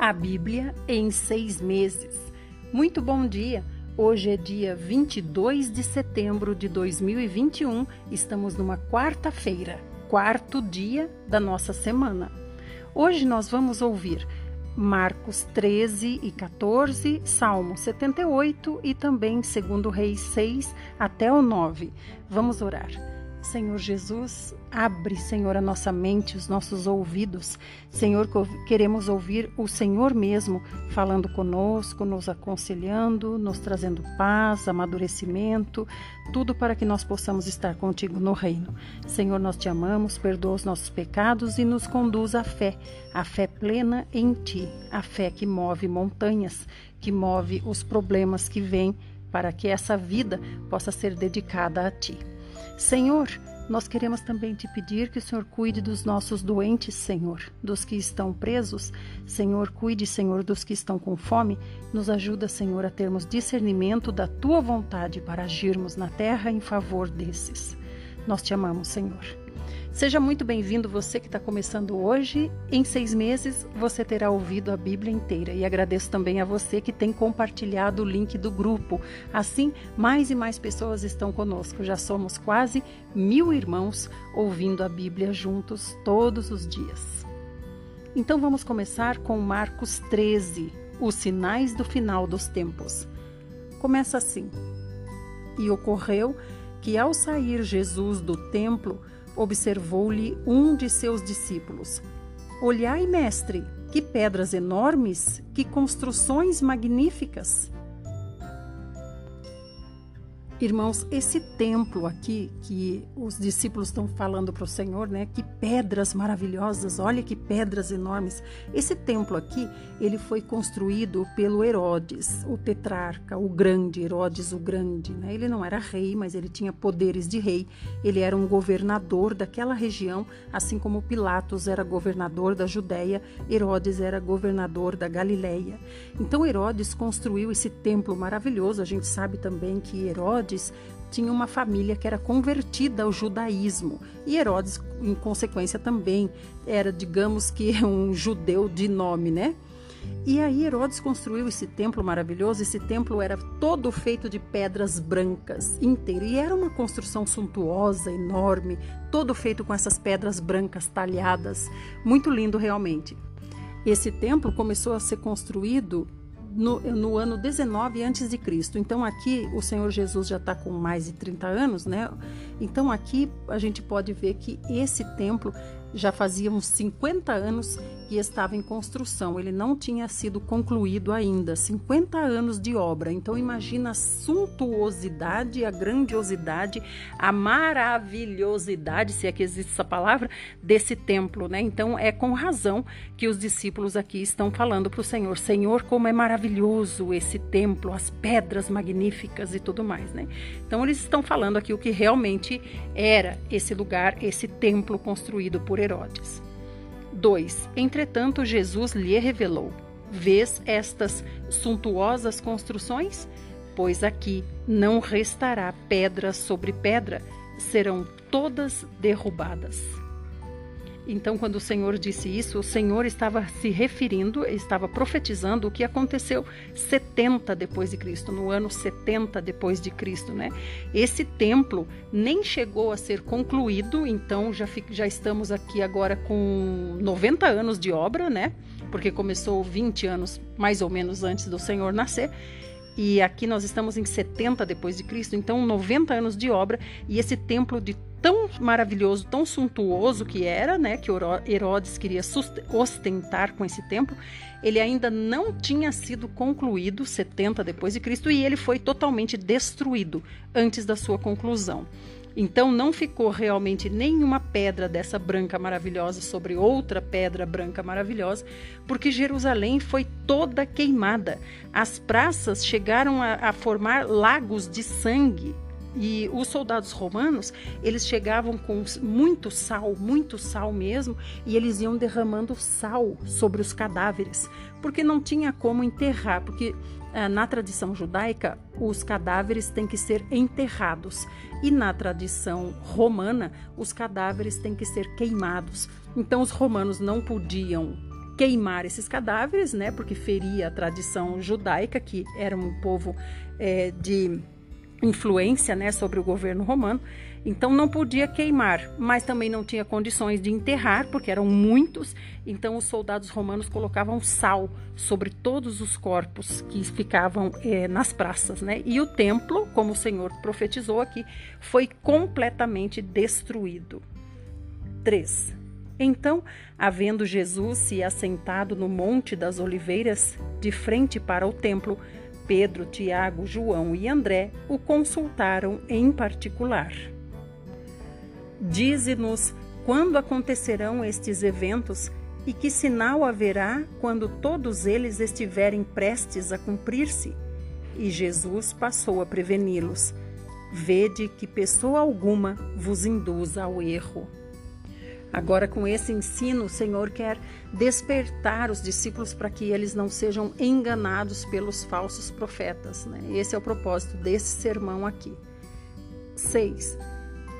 A Bíblia em seis meses. Muito bom dia! Hoje é dia 22 de setembro de 2021, estamos numa quarta-feira, quarto dia da nossa semana. Hoje nós vamos ouvir Marcos 13 e 14, Salmo 78 e também 2 Reis 6 até o 9. Vamos orar. Senhor Jesus, abre, Senhor, a nossa mente, os nossos ouvidos. Senhor, queremos ouvir o Senhor mesmo falando conosco, nos aconselhando, nos trazendo paz, amadurecimento, tudo para que nós possamos estar contigo no reino. Senhor, nós te amamos, perdoa os nossos pecados e nos conduz à fé, a fé plena em ti, a fé que move montanhas, que move os problemas que vêm para que essa vida possa ser dedicada a ti. Senhor, nós queremos também te pedir que o Senhor cuide dos nossos doentes, Senhor, dos que estão presos. Senhor, cuide, Senhor, dos que estão com fome. Nos ajuda, Senhor, a termos discernimento da tua vontade para agirmos na terra em favor desses. Nós te amamos, Senhor. Seja muito bem-vindo você que está começando hoje. Em seis meses você terá ouvido a Bíblia inteira. E agradeço também a você que tem compartilhado o link do grupo. Assim, mais e mais pessoas estão conosco. Já somos quase mil irmãos ouvindo a Bíblia juntos todos os dias. Então vamos começar com Marcos 13, os sinais do final dos tempos. Começa assim: E ocorreu que ao sair Jesus do templo, observou-lhe um de seus discípulos. Olhai, mestre, que pedras enormes, que construções magníficas! Irmãos, esse templo aqui que os discípulos estão falando para o Senhor, né? Que pedras maravilhosas, olha que pedras enormes. Esse templo aqui, ele foi construído pelo Herodes, o tetrarca, o grande, Herodes o grande, né? Ele não era rei, mas ele tinha poderes de rei. Ele era um governador daquela região, assim como Pilatos era governador da Judéia, Herodes era governador da Galileia. Então Herodes construiu esse templo maravilhoso. A gente sabe também que Herodes Herodes tinha uma família que era convertida ao judaísmo e Herodes, em consequência, também era, digamos que, um judeu de nome, né? E aí Herodes construiu esse templo maravilhoso. Esse templo era todo feito de pedras brancas, inteiro. E era uma construção suntuosa, enorme, todo feito com essas pedras brancas talhadas. Muito lindo realmente. Esse templo começou a ser construído no, no ano 19 antes de Cristo. Então aqui o Senhor Jesus já está com mais de 30 anos, né? Então aqui a gente pode ver que esse templo já fazia uns 50 anos que estava em construção. Ele não tinha sido concluído ainda, 50 anos de obra. Então imagina a suntuosidade, a grandiosidade, a maravilhosidade, se é que existe essa palavra, desse templo, né? Então é com razão que os discípulos aqui estão falando para o Senhor, Senhor, como é maravilhoso esse templo, as pedras magníficas e tudo mais, né? Então eles estão falando aqui o que realmente era esse lugar, esse templo construído por Herodes. 2. Entretanto, Jesus lhe revelou: Vês estas suntuosas construções? Pois aqui não restará pedra sobre pedra, serão todas derrubadas. Então, quando o Senhor disse isso, o Senhor estava se referindo, estava profetizando o que aconteceu 70 depois de Cristo, no ano 70 depois de Cristo, né? Esse templo nem chegou a ser concluído, então já, já estamos aqui agora com 90 anos de obra, né? Porque começou 20 anos mais ou menos antes do Senhor nascer. E aqui nós estamos em 70 depois de Cristo, então 90 anos de obra e esse templo de tão maravilhoso, tão suntuoso que era, né, que Herodes queria ostentar com esse templo, ele ainda não tinha sido concluído 70 depois de Cristo e ele foi totalmente destruído antes da sua conclusão. Então não ficou realmente nenhuma pedra dessa branca maravilhosa sobre outra pedra branca maravilhosa, porque Jerusalém foi toda queimada. As praças chegaram a, a formar lagos de sangue e os soldados romanos, eles chegavam com muito sal, muito sal mesmo, e eles iam derramando sal sobre os cadáveres, porque não tinha como enterrar, porque ah, na tradição judaica os cadáveres têm que ser enterrados e na tradição romana os cadáveres têm que ser queimados. Então os romanos não podiam queimar esses cadáveres, né? Porque feria a tradição judaica, que era um povo é, de influência, né, sobre o governo romano. Então não podia queimar, mas também não tinha condições de enterrar, porque eram muitos. Então os soldados romanos colocavam sal sobre todos os corpos que ficavam é, nas praças, né? E o templo, como o Senhor profetizou aqui, foi completamente destruído. 3. Então, havendo Jesus se assentado no Monte das Oliveiras, de frente para o templo, Pedro, Tiago, João e André o consultaram em particular. Dize-nos quando acontecerão estes eventos e que sinal haverá quando todos eles estiverem prestes a cumprir-se? E Jesus passou a preveni-los: Vede que pessoa alguma vos induza ao erro. Agora, com esse ensino, o Senhor quer despertar os discípulos para que eles não sejam enganados pelos falsos profetas. Né? Esse é o propósito desse sermão aqui. 6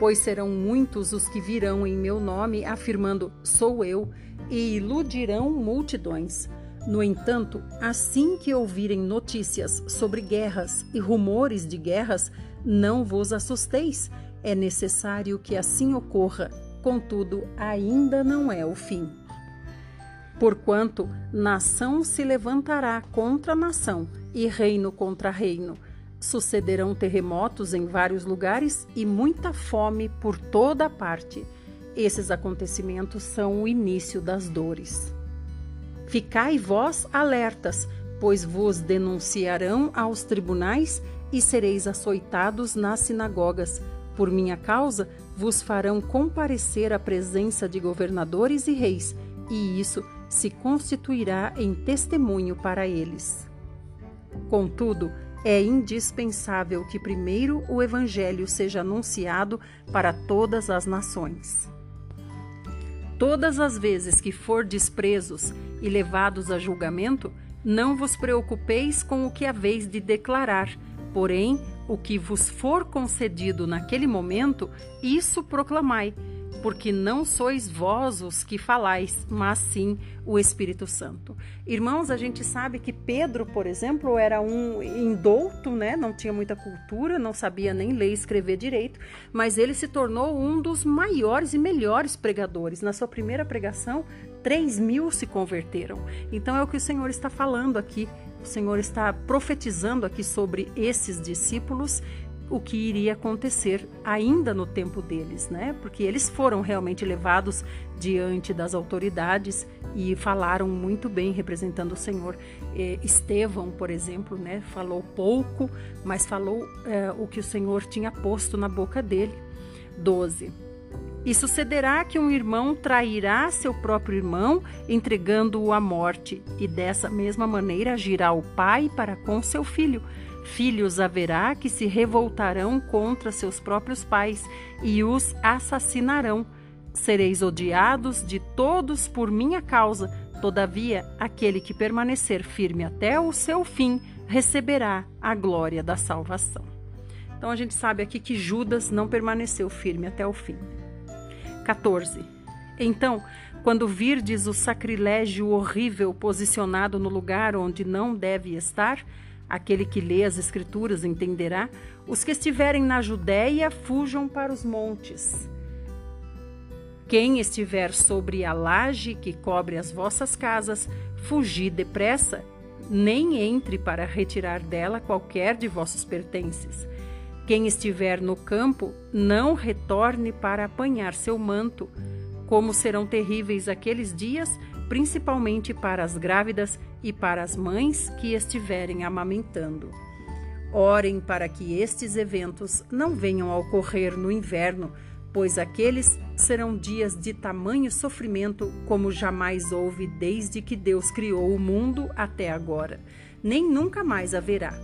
pois serão muitos os que virão em meu nome, afirmando: Sou eu, e iludirão multidões. No entanto, assim que ouvirem notícias sobre guerras e rumores de guerras, não vos assusteis. É necessário que assim ocorra, contudo, ainda não é o fim. Porquanto nação se levantará contra nação e reino contra reino Sucederão terremotos em vários lugares e muita fome por toda parte. Esses acontecimentos são o início das dores. Ficai vós alertas, pois vos denunciarão aos tribunais e sereis açoitados nas sinagogas. Por minha causa, vos farão comparecer à presença de governadores e reis, e isso se constituirá em testemunho para eles. Contudo, é indispensável que primeiro o Evangelho seja anunciado para todas as nações. Todas as vezes que for despresos e levados a julgamento, não vos preocupeis com o que haveis de declarar, porém, o que vos for concedido naquele momento, isso proclamai porque não sois vós os que falais, mas sim o Espírito Santo. Irmãos, a gente sabe que Pedro, por exemplo, era um indouto, né? Não tinha muita cultura, não sabia nem ler e escrever direito, mas ele se tornou um dos maiores e melhores pregadores. Na sua primeira pregação, 3 mil se converteram. Então é o que o Senhor está falando aqui. O Senhor está profetizando aqui sobre esses discípulos o que iria acontecer ainda no tempo deles, né? Porque eles foram realmente levados diante das autoridades e falaram muito bem representando o Senhor. Estevão, por exemplo, né? Falou pouco, mas falou é, o que o Senhor tinha posto na boca dele. 12. E sucederá que um irmão trairá seu próprio irmão, entregando-o à morte, e dessa mesma maneira agirá o pai para com seu filho Filhos haverá que se revoltarão contra seus próprios pais e os assassinarão. Sereis odiados de todos por minha causa, todavia, aquele que permanecer firme até o seu fim receberá a glória da salvação. Então a gente sabe aqui que Judas não permaneceu firme até o fim. 14. Então, quando virdes o sacrilégio horrível posicionado no lugar onde não deve estar, Aquele que lê as Escrituras entenderá. Os que estiverem na Judéia fujam para os montes. Quem estiver sobre a laje que cobre as vossas casas, fugi depressa, nem entre para retirar dela qualquer de vossos pertences. Quem estiver no campo, não retorne para apanhar seu manto. Como serão terríveis aqueles dias, principalmente para as grávidas e para as mães que estiverem amamentando. Orem para que estes eventos não venham a ocorrer no inverno, pois aqueles serão dias de tamanho sofrimento como jamais houve desde que Deus criou o mundo até agora, nem nunca mais haverá.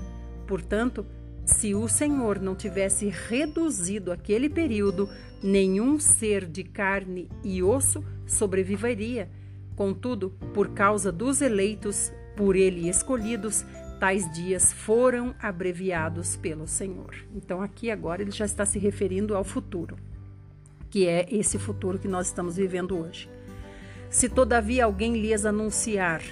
Portanto, se o Senhor não tivesse reduzido aquele período, nenhum ser de carne e osso sobreviveria Contudo, por causa dos eleitos, por ele escolhidos, tais dias foram abreviados pelo Senhor. Então, aqui agora ele já está se referindo ao futuro, que é esse futuro que nós estamos vivendo hoje. Se todavia alguém lhes anunciar,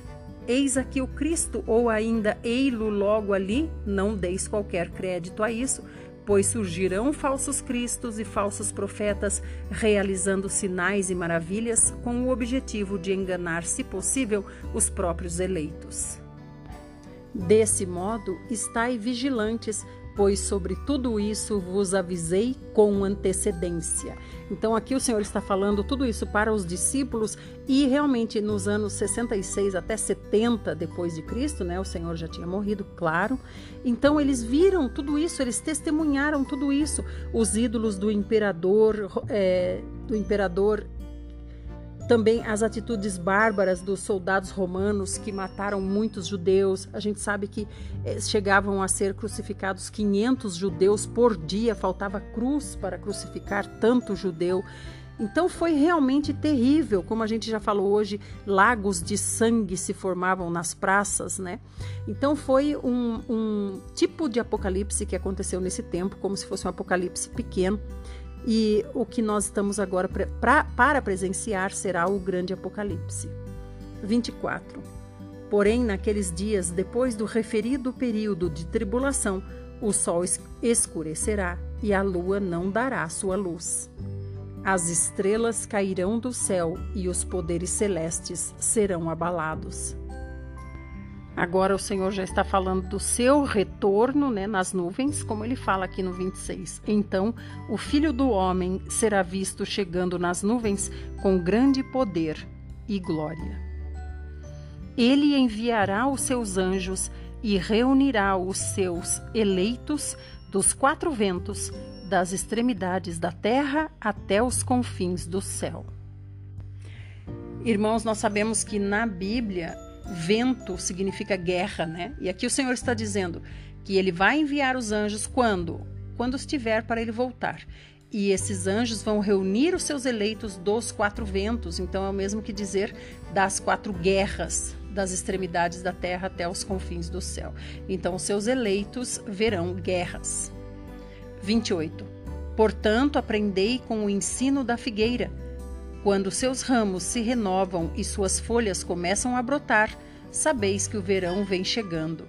eis aqui o Cristo, ou ainda ei-lo logo ali, não deis qualquer crédito a isso, pois surgirão falsos cristos e falsos profetas realizando sinais e maravilhas com o objetivo de enganar, se possível, os próprios eleitos. Desse modo, estai vigilantes, pois sobre tudo isso vos avisei com antecedência. Então aqui o Senhor está falando tudo isso para os discípulos e realmente nos anos 66 até 70 depois de Cristo, né, o Senhor já tinha morrido, claro. Então eles viram tudo isso, eles testemunharam tudo isso. Os ídolos do imperador, é, do imperador também as atitudes bárbaras dos soldados romanos que mataram muitos judeus. A gente sabe que eh, chegavam a ser crucificados 500 judeus por dia, faltava cruz para crucificar tanto judeu. Então foi realmente terrível, como a gente já falou hoje, lagos de sangue se formavam nas praças, né? Então foi um, um tipo de apocalipse que aconteceu nesse tempo, como se fosse um apocalipse pequeno. E o que nós estamos agora pra, para presenciar será o grande Apocalipse. 24. Porém, naqueles dias, depois do referido período de tribulação, o sol escurecerá e a lua não dará sua luz. As estrelas cairão do céu e os poderes celestes serão abalados. Agora o Senhor já está falando do seu retorno né, nas nuvens, como ele fala aqui no 26. Então o filho do homem será visto chegando nas nuvens com grande poder e glória. Ele enviará os seus anjos e reunirá os seus eleitos dos quatro ventos, das extremidades da terra até os confins do céu. Irmãos, nós sabemos que na Bíblia Vento significa guerra, né? E aqui o Senhor está dizendo que ele vai enviar os anjos quando? Quando estiver para ele voltar. E esses anjos vão reunir os seus eleitos dos quatro ventos, então é o mesmo que dizer das quatro guerras, das extremidades da terra até os confins do céu. Então, os seus eleitos verão guerras. 28. Portanto, aprendei com o ensino da figueira quando seus ramos se renovam e suas folhas começam a brotar, sabeis que o verão vem chegando.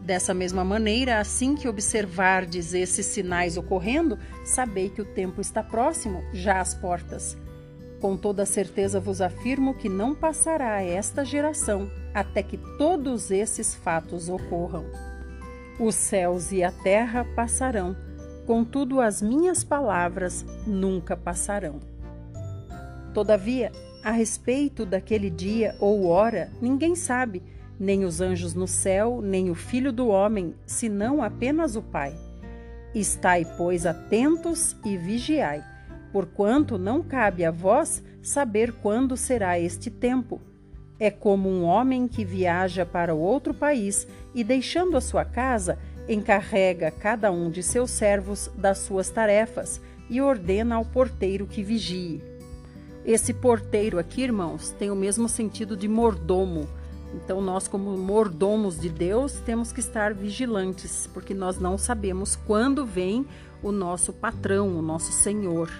Dessa mesma maneira, assim que observardes esses sinais ocorrendo, sabei que o tempo está próximo, já às portas. Com toda certeza vos afirmo que não passará esta geração até que todos esses fatos ocorram. Os céus e a terra passarão, contudo as minhas palavras nunca passarão. Todavia, a respeito daquele dia ou hora, ninguém sabe, nem os anjos no céu, nem o filho do homem, senão apenas o Pai. Estai, pois, atentos e vigiai, porquanto não cabe a vós saber quando será este tempo. É como um homem que viaja para outro país e, deixando a sua casa, encarrega cada um de seus servos das suas tarefas e ordena ao porteiro que vigie. Esse porteiro aqui, irmãos, tem o mesmo sentido de mordomo. Então, nós, como mordomos de Deus, temos que estar vigilantes, porque nós não sabemos quando vem o nosso patrão, o nosso Senhor.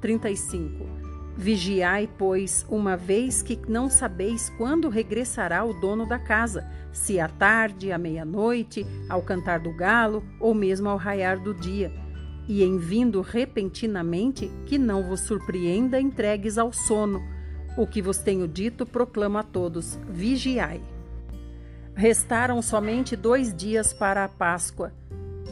35. Vigiai, pois, uma vez que não sabeis quando regressará o dono da casa, se à tarde, à meia-noite, ao cantar do galo ou mesmo ao raiar do dia e em vindo repentinamente, que não vos surpreenda entregues ao sono. O que vos tenho dito, proclamo a todos: vigiai. Restaram somente dois dias para a Páscoa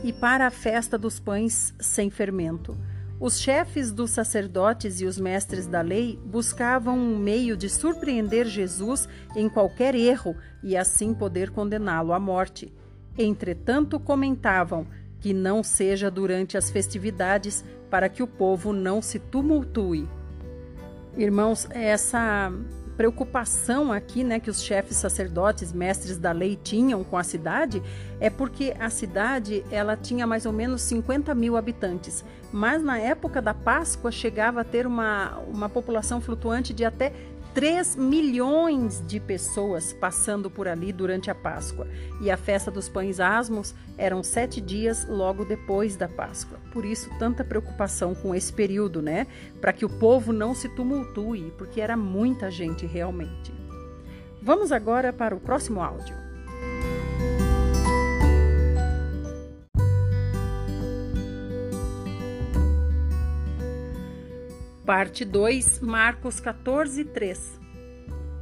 e para a festa dos pães sem fermento. Os chefes dos sacerdotes e os mestres da lei buscavam um meio de surpreender Jesus em qualquer erro e assim poder condená-lo à morte. Entretanto, comentavam: que não seja durante as festividades, para que o povo não se tumultue. Irmãos, essa preocupação aqui, né, que os chefes sacerdotes, mestres da lei tinham com a cidade, é porque a cidade ela tinha mais ou menos 50 mil habitantes, mas na época da Páscoa chegava a ter uma, uma população flutuante de até 3 milhões de pessoas passando por ali durante a Páscoa. E a festa dos pães asmos eram sete dias logo depois da Páscoa. Por isso, tanta preocupação com esse período, né? Para que o povo não se tumultue, porque era muita gente realmente. Vamos agora para o próximo áudio. Parte 2, Marcos 14, 3.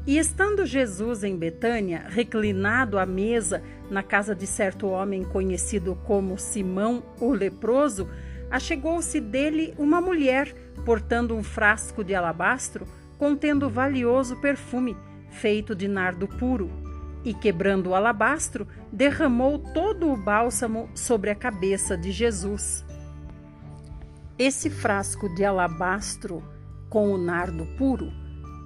E estando Jesus em Betânia, reclinado à mesa na casa de certo homem conhecido como Simão o leproso, achegou-se dele uma mulher portando um frasco de alabastro contendo valioso perfume feito de nardo puro, e quebrando o alabastro, derramou todo o bálsamo sobre a cabeça de Jesus. Esse frasco de alabastro com o nardo puro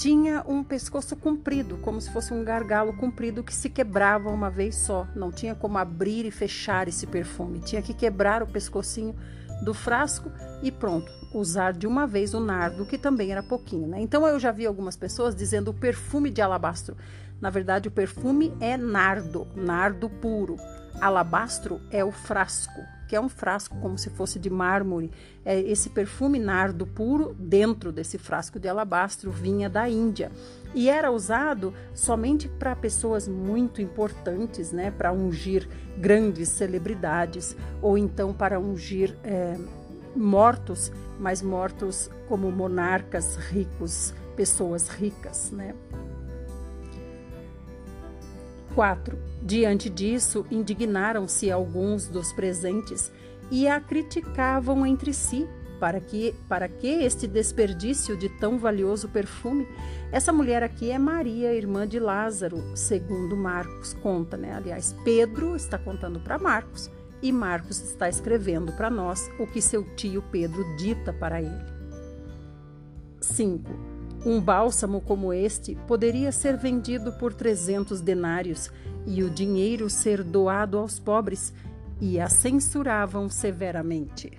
tinha um pescoço comprido, como se fosse um gargalo comprido que se quebrava uma vez só. Não tinha como abrir e fechar esse perfume. Tinha que quebrar o pescocinho do frasco e pronto, usar de uma vez o nardo, que também era pouquinho. Né? Então eu já vi algumas pessoas dizendo o perfume de alabastro. Na verdade, o perfume é nardo, nardo puro. Alabastro é o frasco, que é um frasco como se fosse de mármore. É esse perfume nardo puro dentro desse frasco de alabastro vinha da Índia e era usado somente para pessoas muito importantes, né, para ungir grandes celebridades ou então para ungir é, mortos, mas mortos como monarcas ricos, pessoas ricas, né? 4. Diante disso, indignaram-se alguns dos presentes e a criticavam entre si. Para que, para que este desperdício de tão valioso perfume? Essa mulher aqui é Maria, irmã de Lázaro, segundo Marcos conta, né? Aliás, Pedro está contando para Marcos e Marcos está escrevendo para nós o que seu tio Pedro dita para ele. 5. Um bálsamo como este poderia ser vendido por 300 denários e o dinheiro ser doado aos pobres, e a censuravam severamente.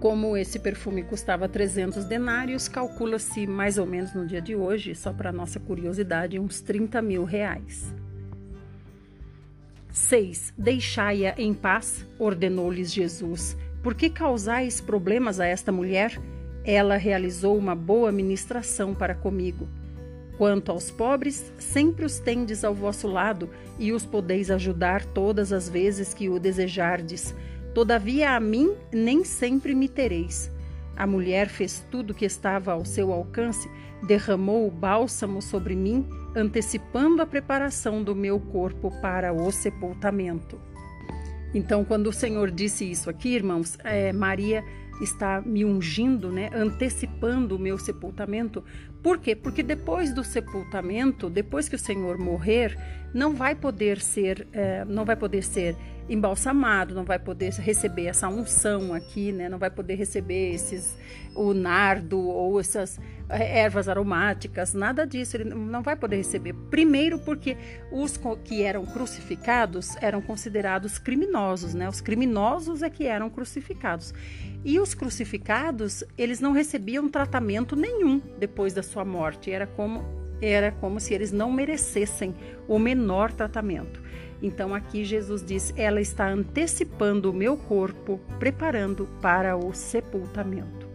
Como esse perfume custava 300 denários, calcula-se mais ou menos no dia de hoje, só para nossa curiosidade, uns 30 mil reais. 6. Deixai-a em paz, ordenou-lhes Jesus. Por que causais problemas a esta mulher? Ela realizou uma boa ministração para comigo. Quanto aos pobres, sempre os tendes ao vosso lado e os podeis ajudar todas as vezes que o desejardes. Todavia a mim nem sempre me tereis. A mulher fez tudo o que estava ao seu alcance, derramou o bálsamo sobre mim, antecipando a preparação do meu corpo para o sepultamento. Então, quando o Senhor disse isso aqui, irmãos, é, Maria está me ungindo, né, antecipando o meu sepultamento. Por quê? Porque depois do sepultamento, depois que o Senhor morrer, não vai poder ser, é, não vai poder ser embalsamado, não vai poder receber essa unção aqui, né? Não vai poder receber esses o nardo ou essas é, ervas aromáticas, nada disso. Ele não vai poder receber. Primeiro, porque os que eram crucificados eram considerados criminosos, né? Os criminosos é que eram crucificados. E os crucificados, eles não recebiam tratamento nenhum depois da sua morte. Era como era como se eles não merecessem o menor tratamento. Então aqui Jesus diz: ela está antecipando o meu corpo, preparando para o sepultamento.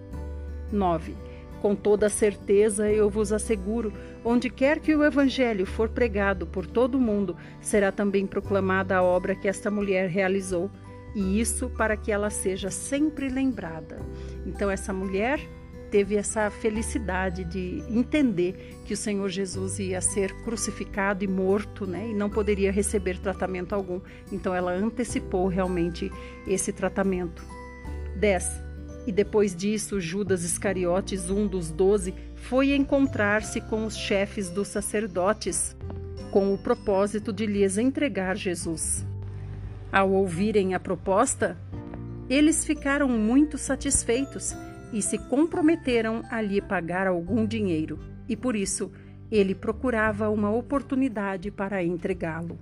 9. Com toda certeza eu vos asseguro, onde quer que o evangelho for pregado por todo o mundo, será também proclamada a obra que esta mulher realizou, e isso para que ela seja sempre lembrada. Então essa mulher teve essa felicidade de entender que o Senhor Jesus ia ser crucificado e morto, né, e não poderia receber tratamento algum. Então ela antecipou realmente esse tratamento. 10. E depois disso, Judas Iscariotes, um dos doze, foi encontrar-se com os chefes dos sacerdotes, com o propósito de lhes entregar Jesus. Ao ouvirem a proposta, eles ficaram muito satisfeitos e se comprometeram a lhe pagar algum dinheiro, e por isso ele procurava uma oportunidade para entregá-lo.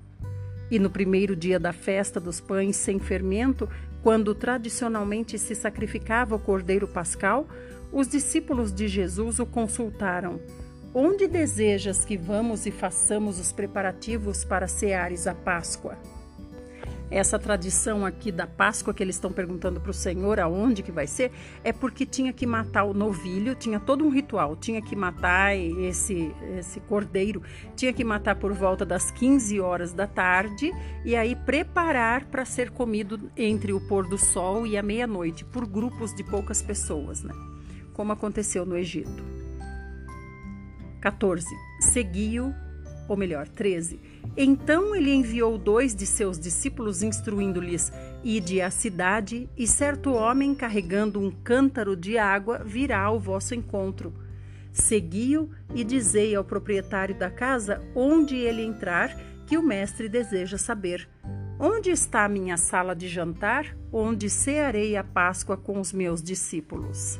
E no primeiro dia da festa dos pães sem fermento, quando tradicionalmente se sacrificava o cordeiro pascal, os discípulos de Jesus o consultaram: Onde desejas que vamos e façamos os preparativos para ceares a Páscoa? Essa tradição aqui da Páscoa que eles estão perguntando para o Senhor aonde que vai ser, é porque tinha que matar o novilho, tinha todo um ritual, tinha que matar esse, esse cordeiro, tinha que matar por volta das 15 horas da tarde e aí preparar para ser comido entre o pôr do sol e a meia-noite, por grupos de poucas pessoas, né? Como aconteceu no Egito. 14. Seguiu, ou melhor, 13 então ele enviou dois de seus discípulos, instruindo-lhes: Ide à cidade, e certo homem carregando um cântaro de água virá ao vosso encontro. Segui-o e dizei ao proprietário da casa onde ele entrar, que o mestre deseja saber. Onde está a minha sala de jantar, onde cearei a Páscoa com os meus discípulos?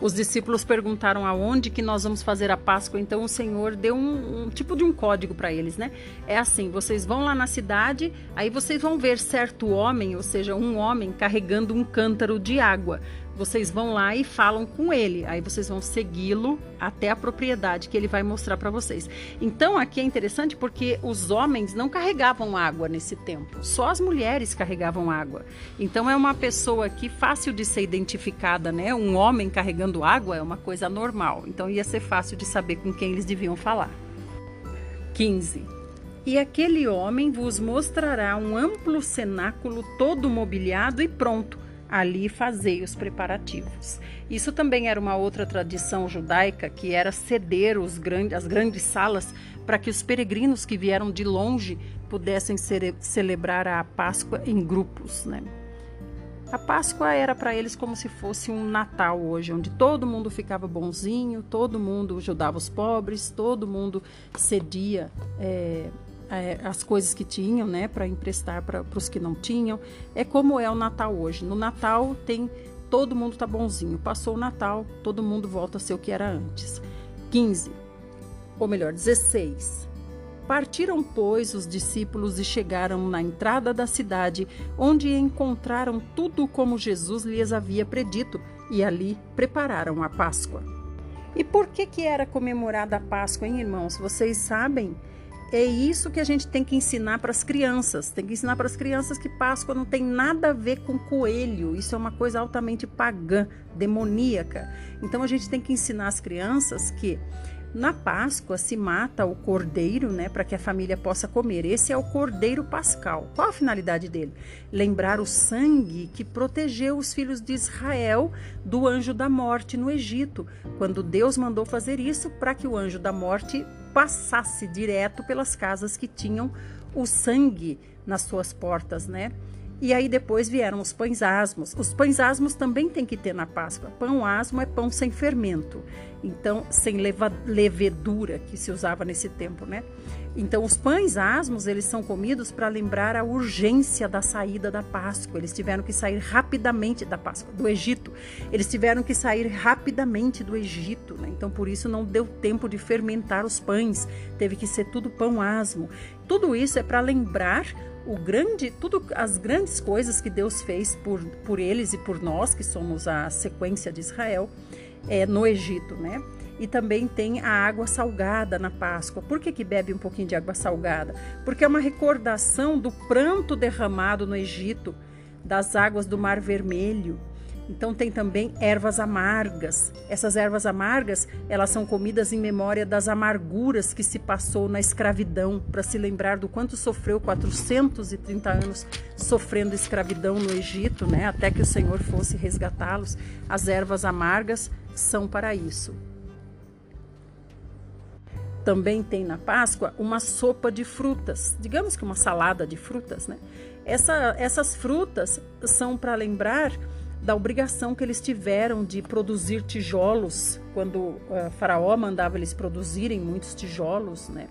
Os discípulos perguntaram aonde que nós vamos fazer a Páscoa, então o Senhor deu um, um tipo de um código para eles, né? É assim: vocês vão lá na cidade, aí vocês vão ver certo homem, ou seja, um homem carregando um cântaro de água vocês vão lá e falam com ele. Aí vocês vão segui-lo até a propriedade que ele vai mostrar para vocês. Então aqui é interessante porque os homens não carregavam água nesse tempo, só as mulheres carregavam água. Então é uma pessoa aqui fácil de ser identificada, né? Um homem carregando água é uma coisa normal. Então ia ser fácil de saber com quem eles deviam falar. 15. E aquele homem vos mostrará um amplo cenáculo todo mobiliado e pronto ali fazei os preparativos. Isso também era uma outra tradição judaica, que era ceder grandes, as grandes salas para que os peregrinos que vieram de longe pudessem cere, celebrar a Páscoa em grupos. Né? A Páscoa era para eles como se fosse um Natal hoje, onde todo mundo ficava bonzinho, todo mundo ajudava os pobres, todo mundo cedia é, é, as coisas que tinham, né, para emprestar para os que não tinham. É como é o Natal hoje. No Natal tem todo mundo tá bonzinho. Passou o Natal, todo mundo volta a ser o que era antes. 15, ou melhor, 16. Partiram, pois, os discípulos e chegaram na entrada da cidade, onde encontraram tudo como Jesus lhes havia predito, e ali prepararam a Páscoa. E por que que era comemorada a Páscoa, hein, irmãos? Vocês sabem? É isso que a gente tem que ensinar para as crianças. Tem que ensinar para as crianças que Páscoa não tem nada a ver com coelho. Isso é uma coisa altamente pagã, demoníaca. Então a gente tem que ensinar as crianças que na Páscoa se mata o cordeiro, né, para que a família possa comer. Esse é o cordeiro pascal. Qual a finalidade dele? Lembrar o sangue que protegeu os filhos de Israel do anjo da morte no Egito, quando Deus mandou fazer isso para que o anjo da morte passasse direto pelas casas que tinham o sangue nas suas portas, né? E aí depois vieram os pães asmos. Os pães asmos também tem que ter na Páscoa. Pão asmo é pão sem fermento, então sem leva, levedura que se usava nesse tempo, né? Então os pães asmos eles são comidos para lembrar a urgência da saída da Páscoa. Eles tiveram que sair rapidamente da Páscoa, do Egito. Eles tiveram que sair rapidamente do Egito, né? Então por isso não deu tempo de fermentar os pães. Teve que ser tudo pão asmo. Tudo isso é para lembrar o grande, tudo as grandes coisas que Deus fez por, por eles e por nós, que somos a sequência de Israel, é, no Egito, né? E também tem a água salgada na Páscoa. Por que, que bebe um pouquinho de água salgada? Porque é uma recordação do pranto derramado no Egito, das águas do Mar Vermelho, então tem também ervas amargas. Essas ervas amargas, elas são comidas em memória das amarguras que se passou na escravidão, para se lembrar do quanto sofreu 430 anos sofrendo escravidão no Egito, né, até que o Senhor fosse resgatá-los. As ervas amargas são para isso. Também tem na Páscoa uma sopa de frutas, digamos que uma salada de frutas, né? Essa, essas frutas são para lembrar da obrigação que eles tiveram de produzir tijolos quando uh, Faraó mandava eles produzirem muitos tijolos, né?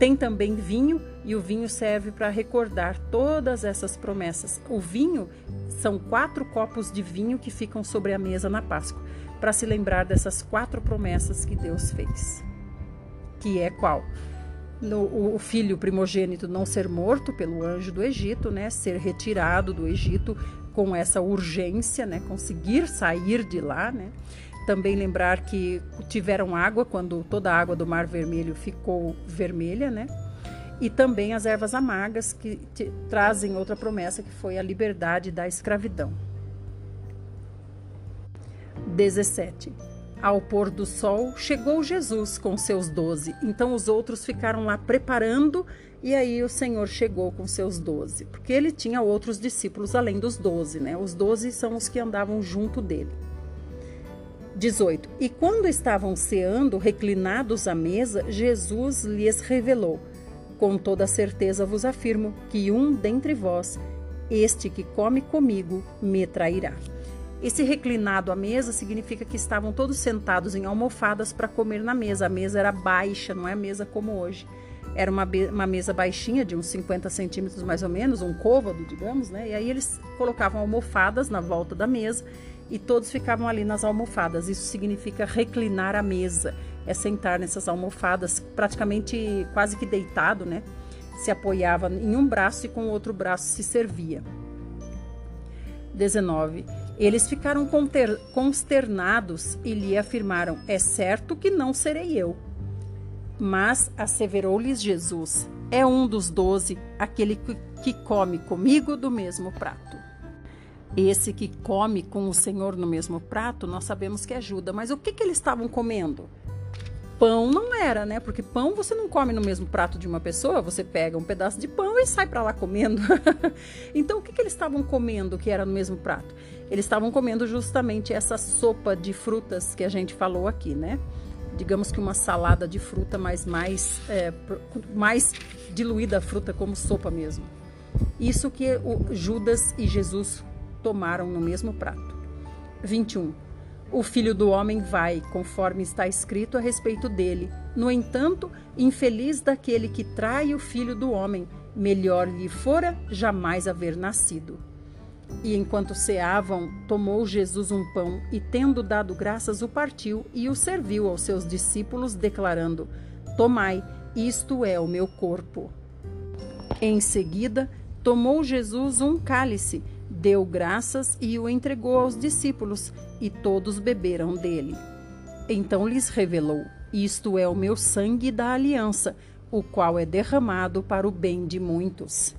Tem também vinho e o vinho serve para recordar todas essas promessas. O vinho são quatro copos de vinho que ficam sobre a mesa na Páscoa para se lembrar dessas quatro promessas que Deus fez. Que é qual? No, o filho primogênito não ser morto pelo anjo do Egito, né, ser retirado do Egito com essa urgência, né, conseguir sair de lá, né. também lembrar que tiveram água quando toda a água do Mar Vermelho ficou vermelha, né? E também as ervas amargas que trazem outra promessa que foi a liberdade da escravidão. 17. Ao pôr do sol, chegou Jesus com seus doze. Então os outros ficaram lá preparando, e aí o Senhor chegou com seus doze. Porque ele tinha outros discípulos além dos doze, né? Os doze são os que andavam junto dele. 18. E quando estavam ceando, reclinados à mesa, Jesus lhes revelou: Com toda certeza vos afirmo que um dentre vós, este que come comigo, me trairá. Esse reclinado à mesa significa que estavam todos sentados em almofadas para comer na mesa. A mesa era baixa, não é mesa como hoje. Era uma, uma mesa baixinha, de uns 50 centímetros mais ou menos, um côvado, digamos, né? E aí eles colocavam almofadas na volta da mesa e todos ficavam ali nas almofadas. Isso significa reclinar a mesa, é sentar nessas almofadas, praticamente quase que deitado, né? Se apoiava em um braço e com o outro braço se servia. 19. Eles ficaram consternados e lhe afirmaram: É certo que não serei eu. Mas asseverou-lhes Jesus: É um dos doze, aquele que come comigo do mesmo prato. Esse que come com o Senhor no mesmo prato, nós sabemos que ajuda, mas o que, que eles estavam comendo? Pão não era, né? Porque pão você não come no mesmo prato de uma pessoa, você pega um pedaço de pão e sai para lá comendo. então, o que, que eles estavam comendo que era no mesmo prato? Eles estavam comendo justamente essa sopa de frutas que a gente falou aqui, né? Digamos que uma salada de fruta, mas mais, é, mais diluída a fruta como sopa mesmo. Isso que o Judas e Jesus tomaram no mesmo prato. 21. O filho do homem vai, conforme está escrito a respeito dele. No entanto, infeliz daquele que trai o filho do homem, melhor lhe fora jamais haver nascido. E enquanto ceavam, tomou Jesus um pão e, tendo dado graças, o partiu e o serviu aos seus discípulos, declarando: Tomai, isto é o meu corpo. Em seguida, tomou Jesus um cálice deu graças e o entregou aos discípulos, e todos beberam dele. Então lhes revelou: Isto é o meu sangue da aliança, o qual é derramado para o bem de muitos.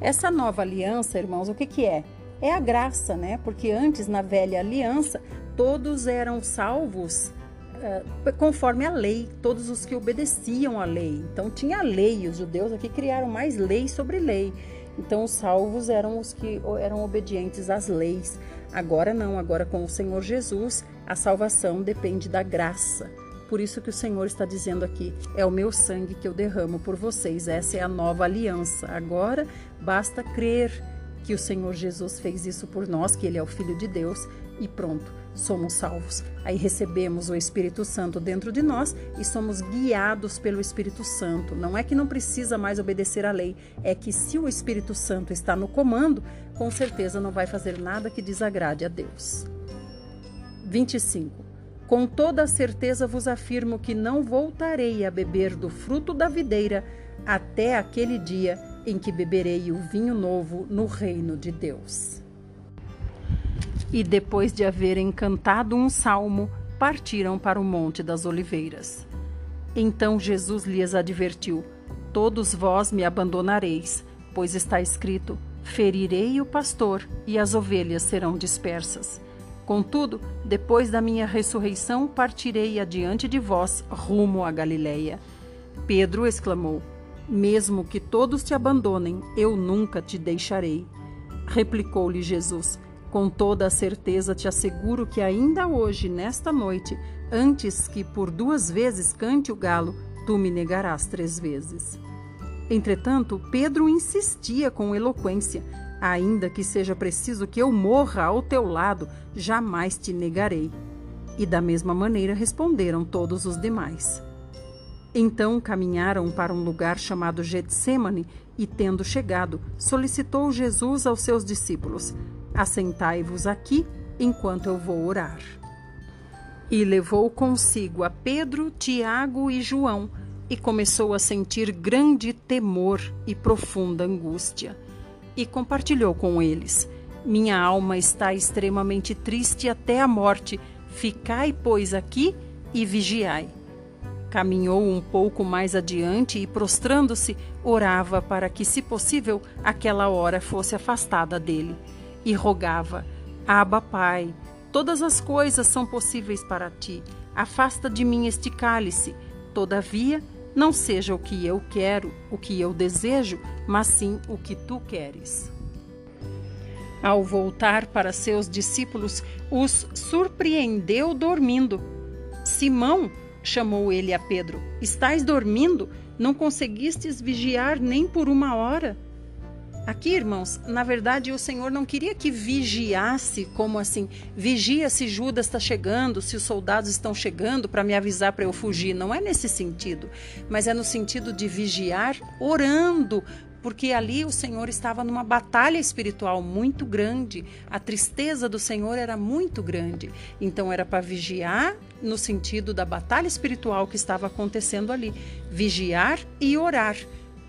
Essa nova aliança, irmãos, o que, que é? É a graça, né? Porque antes, na velha aliança, todos eram salvos uh, conforme a lei, todos os que obedeciam à lei. Então, tinha lei, os judeus aqui criaram mais lei sobre lei. Então, os salvos eram os que eram obedientes às leis. Agora não, agora com o Senhor Jesus, a salvação depende da graça. Por isso que o Senhor está dizendo aqui: é o meu sangue que eu derramo por vocês. Essa é a nova aliança. Agora basta crer que o Senhor Jesus fez isso por nós, que ele é o filho de Deus e pronto somos salvos. Aí recebemos o Espírito Santo dentro de nós e somos guiados pelo Espírito Santo. Não é que não precisa mais obedecer à lei, é que se o Espírito Santo está no comando, com certeza não vai fazer nada que desagrade a Deus. 25. Com toda a certeza vos afirmo que não voltarei a beber do fruto da videira até aquele dia em que beberei o vinho novo no reino de Deus. E depois de haverem cantado um salmo, partiram para o Monte das Oliveiras. Então Jesus lhes advertiu: Todos vós me abandonareis, pois está escrito: Ferirei o pastor e as ovelhas serão dispersas. Contudo, depois da minha ressurreição, partirei adiante de vós rumo a Galiléia. Pedro exclamou: Mesmo que todos te abandonem, eu nunca te deixarei. Replicou-lhe Jesus: com toda a certeza te asseguro que ainda hoje, nesta noite, antes que por duas vezes cante o galo, tu me negarás três vezes. Entretanto, Pedro insistia com eloquência: Ainda que seja preciso que eu morra ao teu lado, jamais te negarei. E da mesma maneira responderam todos os demais. Então caminharam para um lugar chamado Getsemane e, tendo chegado, solicitou Jesus aos seus discípulos: Assentai-vos aqui enquanto eu vou orar. E levou consigo a Pedro, Tiago e João, e começou a sentir grande temor e profunda angústia. E compartilhou com eles: Minha alma está extremamente triste até a morte. Ficai, pois, aqui e vigiai. Caminhou um pouco mais adiante e, prostrando-se, orava para que, se possível, aquela hora fosse afastada dele. E rogava: Aba, Pai, todas as coisas são possíveis para ti. Afasta de mim este cálice. Todavia, não seja o que eu quero, o que eu desejo, mas sim o que tu queres. Ao voltar para seus discípulos, os surpreendeu dormindo. Simão, chamou ele a Pedro, estás dormindo? Não conseguistes vigiar nem por uma hora? Aqui, irmãos, na verdade o Senhor não queria que vigiasse, como assim, vigia se Judas está chegando, se os soldados estão chegando para me avisar para eu fugir. Não é nesse sentido, mas é no sentido de vigiar orando, porque ali o Senhor estava numa batalha espiritual muito grande, a tristeza do Senhor era muito grande. Então era para vigiar no sentido da batalha espiritual que estava acontecendo ali, vigiar e orar,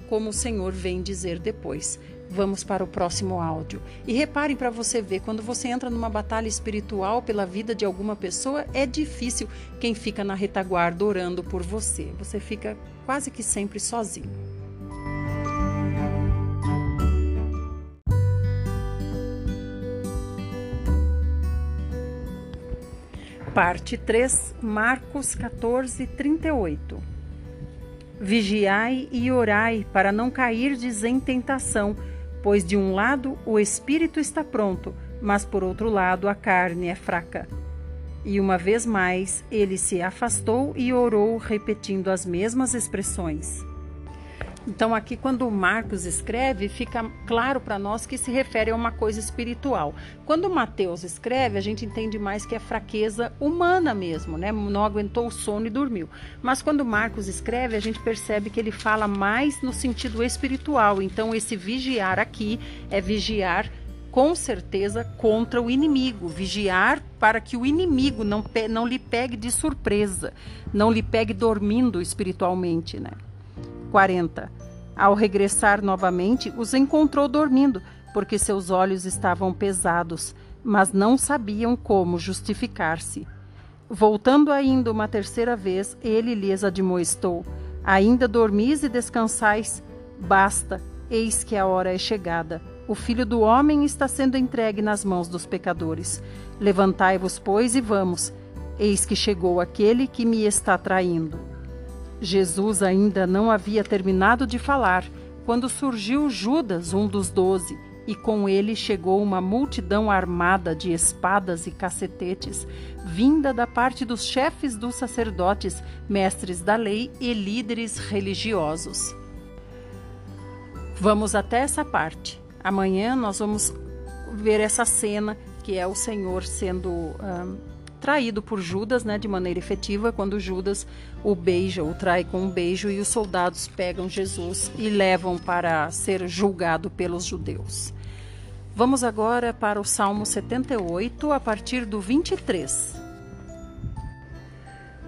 como o Senhor vem dizer depois. Vamos para o próximo áudio. E reparem para você ver, quando você entra numa batalha espiritual pela vida de alguma pessoa, é difícil quem fica na retaguarda orando por você. Você fica quase que sempre sozinho. Parte 3, Marcos 14, 38. Vigiai e orai para não cairdes em tentação Pois de um lado o espírito está pronto, mas por outro lado a carne é fraca. E uma vez mais ele se afastou e orou, repetindo as mesmas expressões. Então, aqui, quando Marcos escreve, fica claro para nós que se refere a uma coisa espiritual. Quando Mateus escreve, a gente entende mais que é fraqueza humana mesmo, né? Não aguentou o sono e dormiu. Mas quando Marcos escreve, a gente percebe que ele fala mais no sentido espiritual. Então, esse vigiar aqui é vigiar com certeza contra o inimigo, vigiar para que o inimigo não, não lhe pegue de surpresa, não lhe pegue dormindo espiritualmente, né? 40. Ao regressar novamente, os encontrou dormindo, porque seus olhos estavam pesados, mas não sabiam como justificar-se. Voltando ainda uma terceira vez, ele lhes admoestou: Ainda dormis e descansais? Basta, eis que a hora é chegada. O filho do homem está sendo entregue nas mãos dos pecadores. Levantai-vos, pois, e vamos. Eis que chegou aquele que me está traindo. Jesus ainda não havia terminado de falar quando surgiu Judas, um dos doze, e com ele chegou uma multidão armada de espadas e cacetetes, vinda da parte dos chefes dos sacerdotes, mestres da lei e líderes religiosos. Vamos até essa parte. Amanhã nós vamos ver essa cena que é o Senhor sendo um, traído por Judas, né, de maneira efetiva, quando Judas o beija, o trai com um beijo e os soldados pegam Jesus e levam para ser julgado pelos judeus. Vamos agora para o Salmo 78, a partir do 23.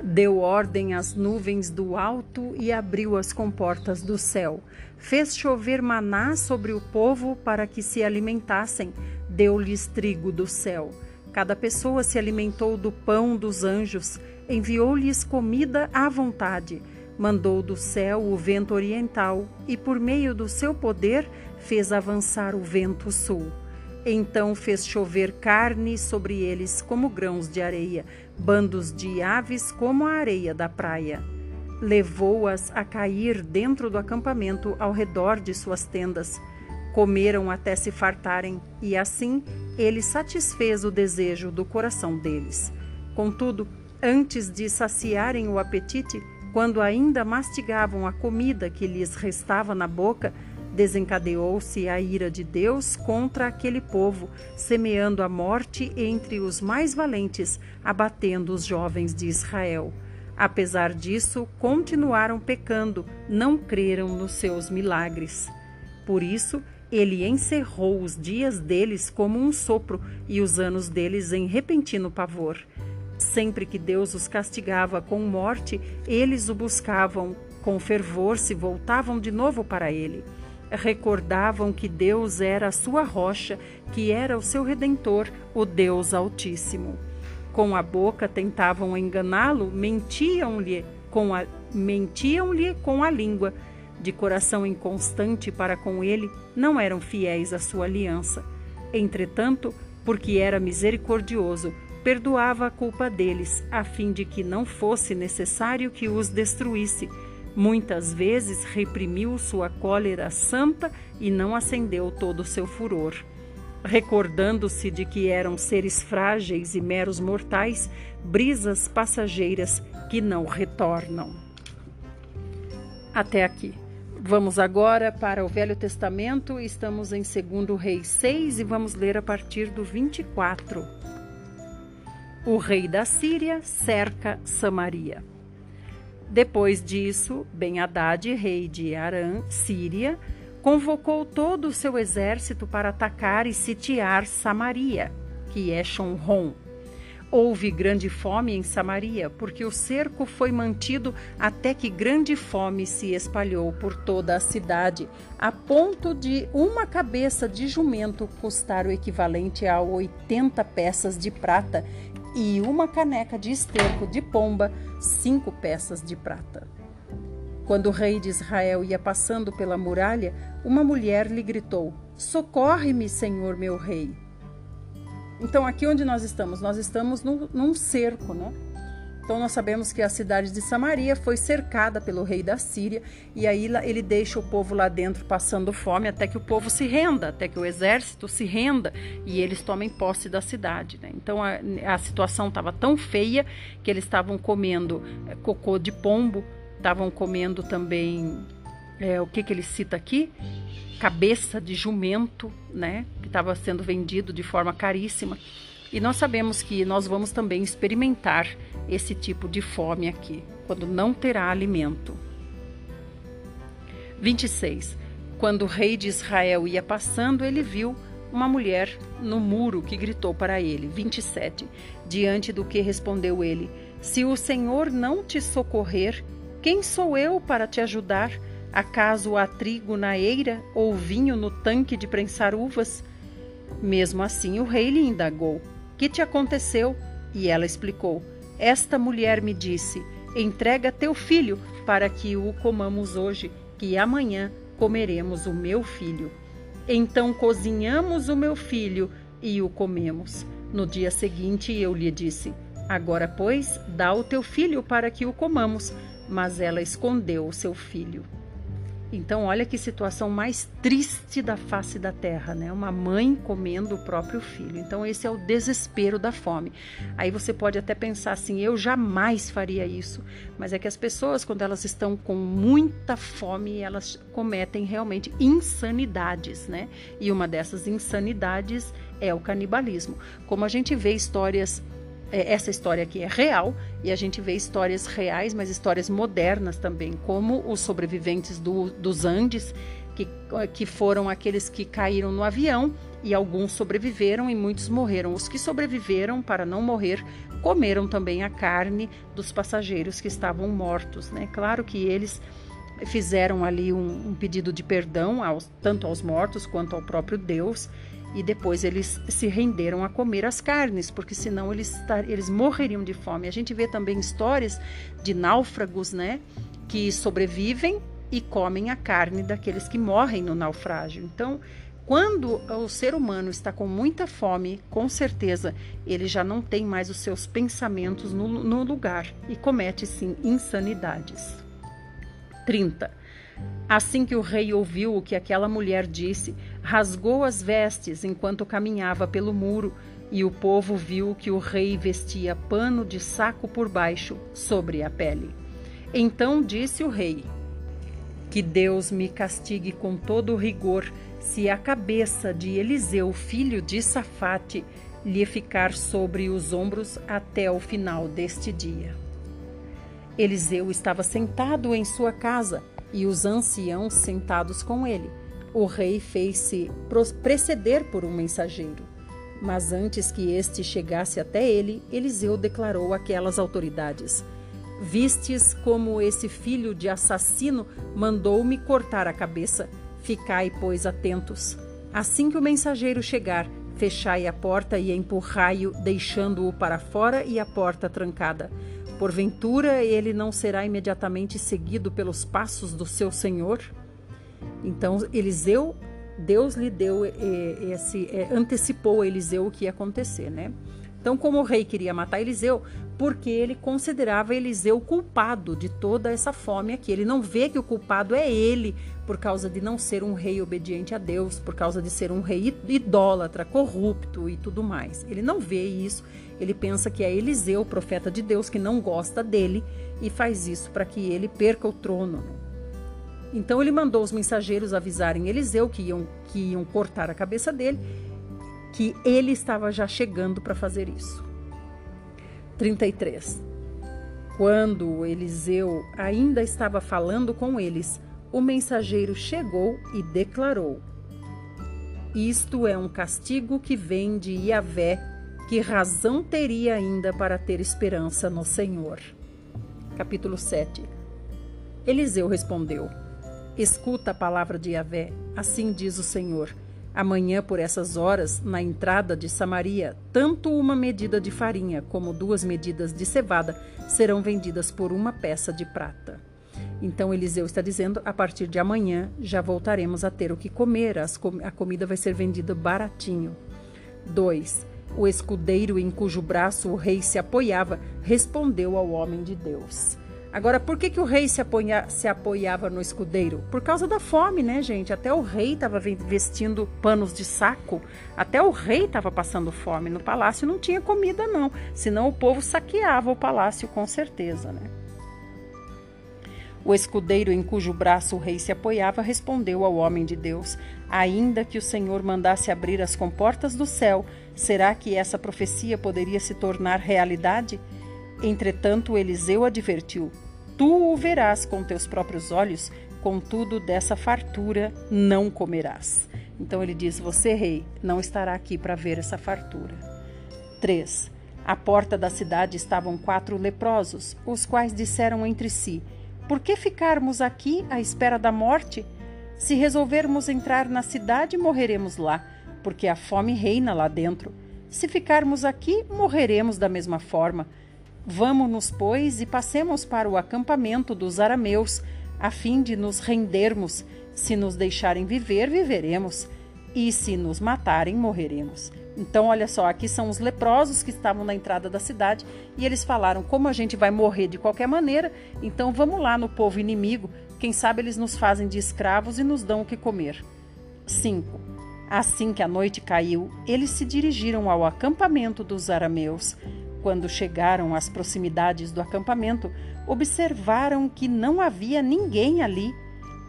Deu ordem às nuvens do alto e abriu as comportas do céu. Fez chover maná sobre o povo para que se alimentassem. Deu-lhes trigo do céu. Cada pessoa se alimentou do pão dos anjos, enviou-lhes comida à vontade, mandou do céu o vento oriental e, por meio do seu poder, fez avançar o vento sul. Então fez chover carne sobre eles como grãos de areia, bandos de aves como a areia da praia. Levou-as a cair dentro do acampamento ao redor de suas tendas. Comeram até se fartarem, e assim ele satisfez o desejo do coração deles. Contudo, antes de saciarem o apetite, quando ainda mastigavam a comida que lhes restava na boca, desencadeou-se a ira de Deus contra aquele povo, semeando a morte entre os mais valentes, abatendo os jovens de Israel. Apesar disso, continuaram pecando, não creram nos seus milagres. Por isso, ele encerrou os dias deles como um sopro e os anos deles em repentino pavor. Sempre que Deus os castigava com morte, eles o buscavam com fervor, se voltavam de novo para ele. Recordavam que Deus era a sua rocha, que era o seu redentor, o Deus Altíssimo. Com a boca tentavam enganá-lo, mentiam-lhe com a mentiam-lhe com a língua. De coração inconstante para com ele, não eram fiéis à sua aliança. Entretanto, porque era misericordioso, perdoava a culpa deles, a fim de que não fosse necessário que os destruísse. Muitas vezes reprimiu sua cólera santa e não acendeu todo o seu furor. Recordando-se de que eram seres frágeis e meros mortais, brisas passageiras que não retornam. Até aqui. Vamos agora para o Velho Testamento, estamos em 2 Reis 6 e vamos ler a partir do 24. O rei da Síria cerca Samaria. Depois disso, Ben-Hadad, rei de Arã, Síria, convocou todo o seu exército para atacar e sitiar Samaria, que é Shonron. Houve grande fome em Samaria, porque o cerco foi mantido até que grande fome se espalhou por toda a cidade, a ponto de uma cabeça de jumento custar o equivalente a 80 peças de prata e uma caneca de esterco de pomba, cinco peças de prata. Quando o rei de Israel ia passando pela muralha, uma mulher lhe gritou: Socorre-me, senhor meu rei. Então, aqui onde nós estamos? Nós estamos num, num cerco, né? Então, nós sabemos que a cidade de Samaria foi cercada pelo rei da Síria e aí ele deixa o povo lá dentro passando fome até que o povo se renda, até que o exército se renda e eles tomem posse da cidade. Né? Então, a, a situação estava tão feia que eles estavam comendo é, cocô de pombo, estavam comendo também. É, o que, que ele cita aqui? Cabeça de jumento, né, que estava sendo vendido de forma caríssima. E nós sabemos que nós vamos também experimentar esse tipo de fome aqui, quando não terá alimento. 26. Quando o rei de Israel ia passando, ele viu uma mulher no muro que gritou para ele. 27. Diante do que respondeu ele: Se o Senhor não te socorrer, quem sou eu para te ajudar? Acaso há trigo na eira ou vinho no tanque de prensar uvas? Mesmo assim, o rei lhe indagou: Que te aconteceu? E ela explicou: Esta mulher me disse: Entrega teu filho para que o comamos hoje, que amanhã comeremos o meu filho. Então cozinhamos o meu filho e o comemos. No dia seguinte eu lhe disse: Agora, pois, dá o teu filho para que o comamos. Mas ela escondeu o seu filho. Então, olha que situação mais triste da face da terra, né? Uma mãe comendo o próprio filho. Então, esse é o desespero da fome. Aí você pode até pensar assim: eu jamais faria isso. Mas é que as pessoas, quando elas estão com muita fome, elas cometem realmente insanidades, né? E uma dessas insanidades é o canibalismo. Como a gente vê histórias essa história aqui é real e a gente vê histórias reais, mas histórias modernas também, como os sobreviventes do, dos Andes, que, que foram aqueles que caíram no avião e alguns sobreviveram e muitos morreram. Os que sobreviveram, para não morrer, comeram também a carne dos passageiros que estavam mortos. Né? Claro que eles fizeram ali um, um pedido de perdão aos, tanto aos mortos quanto ao próprio Deus e depois eles se renderam a comer as carnes, porque senão eles, eles morreriam de fome. A gente vê também histórias de náufragos, né, que sobrevivem e comem a carne daqueles que morrem no naufrágio. Então, quando o ser humano está com muita fome, com certeza ele já não tem mais os seus pensamentos no, no lugar e comete sim insanidades. 30. Assim que o rei ouviu o que aquela mulher disse, rasgou as vestes enquanto caminhava pelo muro, e o povo viu que o rei vestia pano de saco por baixo sobre a pele. Então disse o rei: Que Deus me castigue com todo o rigor, se a cabeça de Eliseu, filho de Safate, lhe ficar sobre os ombros até o final deste dia. Eliseu estava sentado em sua casa e os anciãos sentados com ele. O rei fez-se preceder por um mensageiro. Mas antes que este chegasse até ele, Eliseu declarou àquelas autoridades: Vistes como esse filho de assassino mandou-me cortar a cabeça. Ficai, pois, atentos. Assim que o mensageiro chegar, Fechai a porta e empurrai-o, deixando-o para fora e a porta trancada. Porventura ele não será imediatamente seguido pelos passos do seu senhor? Então Eliseu, Deus lhe deu esse, antecipou a Eliseu o que ia acontecer, né? Então, como o rei queria matar Eliseu, porque ele considerava Eliseu culpado de toda essa fome aqui. Ele não vê que o culpado é ele por causa de não ser um rei obediente a Deus, por causa de ser um rei idólatra, corrupto e tudo mais. Ele não vê isso. Ele pensa que é Eliseu, profeta de Deus, que não gosta dele e faz isso para que ele perca o trono. Então ele mandou os mensageiros avisarem Eliseu que iam, que iam cortar a cabeça dele que ele estava já chegando para fazer isso. 33. Quando Eliseu ainda estava falando com eles, o mensageiro chegou e declarou: Isto é um castigo que vem de Yahvé, que razão teria ainda para ter esperança no Senhor? Capítulo 7 Eliseu respondeu: Escuta a palavra de Yahvé, assim diz o Senhor Amanhã, por essas horas, na entrada de Samaria, tanto uma medida de farinha como duas medidas de cevada serão vendidas por uma peça de prata. Então Eliseu está dizendo: a partir de amanhã já voltaremos a ter o que comer, com a comida vai ser vendida baratinho. 2. O escudeiro em cujo braço o rei se apoiava respondeu ao homem de Deus: Agora, por que, que o rei se, apoia, se apoiava no escudeiro? Por causa da fome, né, gente? Até o rei estava vestindo panos de saco. Até o rei estava passando fome. No palácio não tinha comida, não. Senão o povo saqueava o palácio, com certeza, né? O escudeiro em cujo braço o rei se apoiava respondeu ao homem de Deus: Ainda que o Senhor mandasse abrir as comportas do céu, será que essa profecia poderia se tornar realidade? Entretanto, Eliseu advertiu: Tu o verás com teus próprios olhos, contudo, dessa fartura não comerás. Então ele diz: Você, rei, não estará aqui para ver essa fartura. 3. À porta da cidade estavam quatro leprosos, os quais disseram entre si: Por que ficarmos aqui à espera da morte? Se resolvermos entrar na cidade, morreremos lá, porque a fome reina lá dentro. Se ficarmos aqui, morreremos da mesma forma. Vamo-nos, pois, e passemos para o acampamento dos arameus, a fim de nos rendermos. Se nos deixarem viver, viveremos, e se nos matarem, morreremos. Então, olha só, aqui são os leprosos que estavam na entrada da cidade e eles falaram: como a gente vai morrer de qualquer maneira, então vamos lá no povo inimigo, quem sabe eles nos fazem de escravos e nos dão o que comer. 5. Assim que a noite caiu, eles se dirigiram ao acampamento dos arameus. Quando chegaram às proximidades do acampamento, observaram que não havia ninguém ali,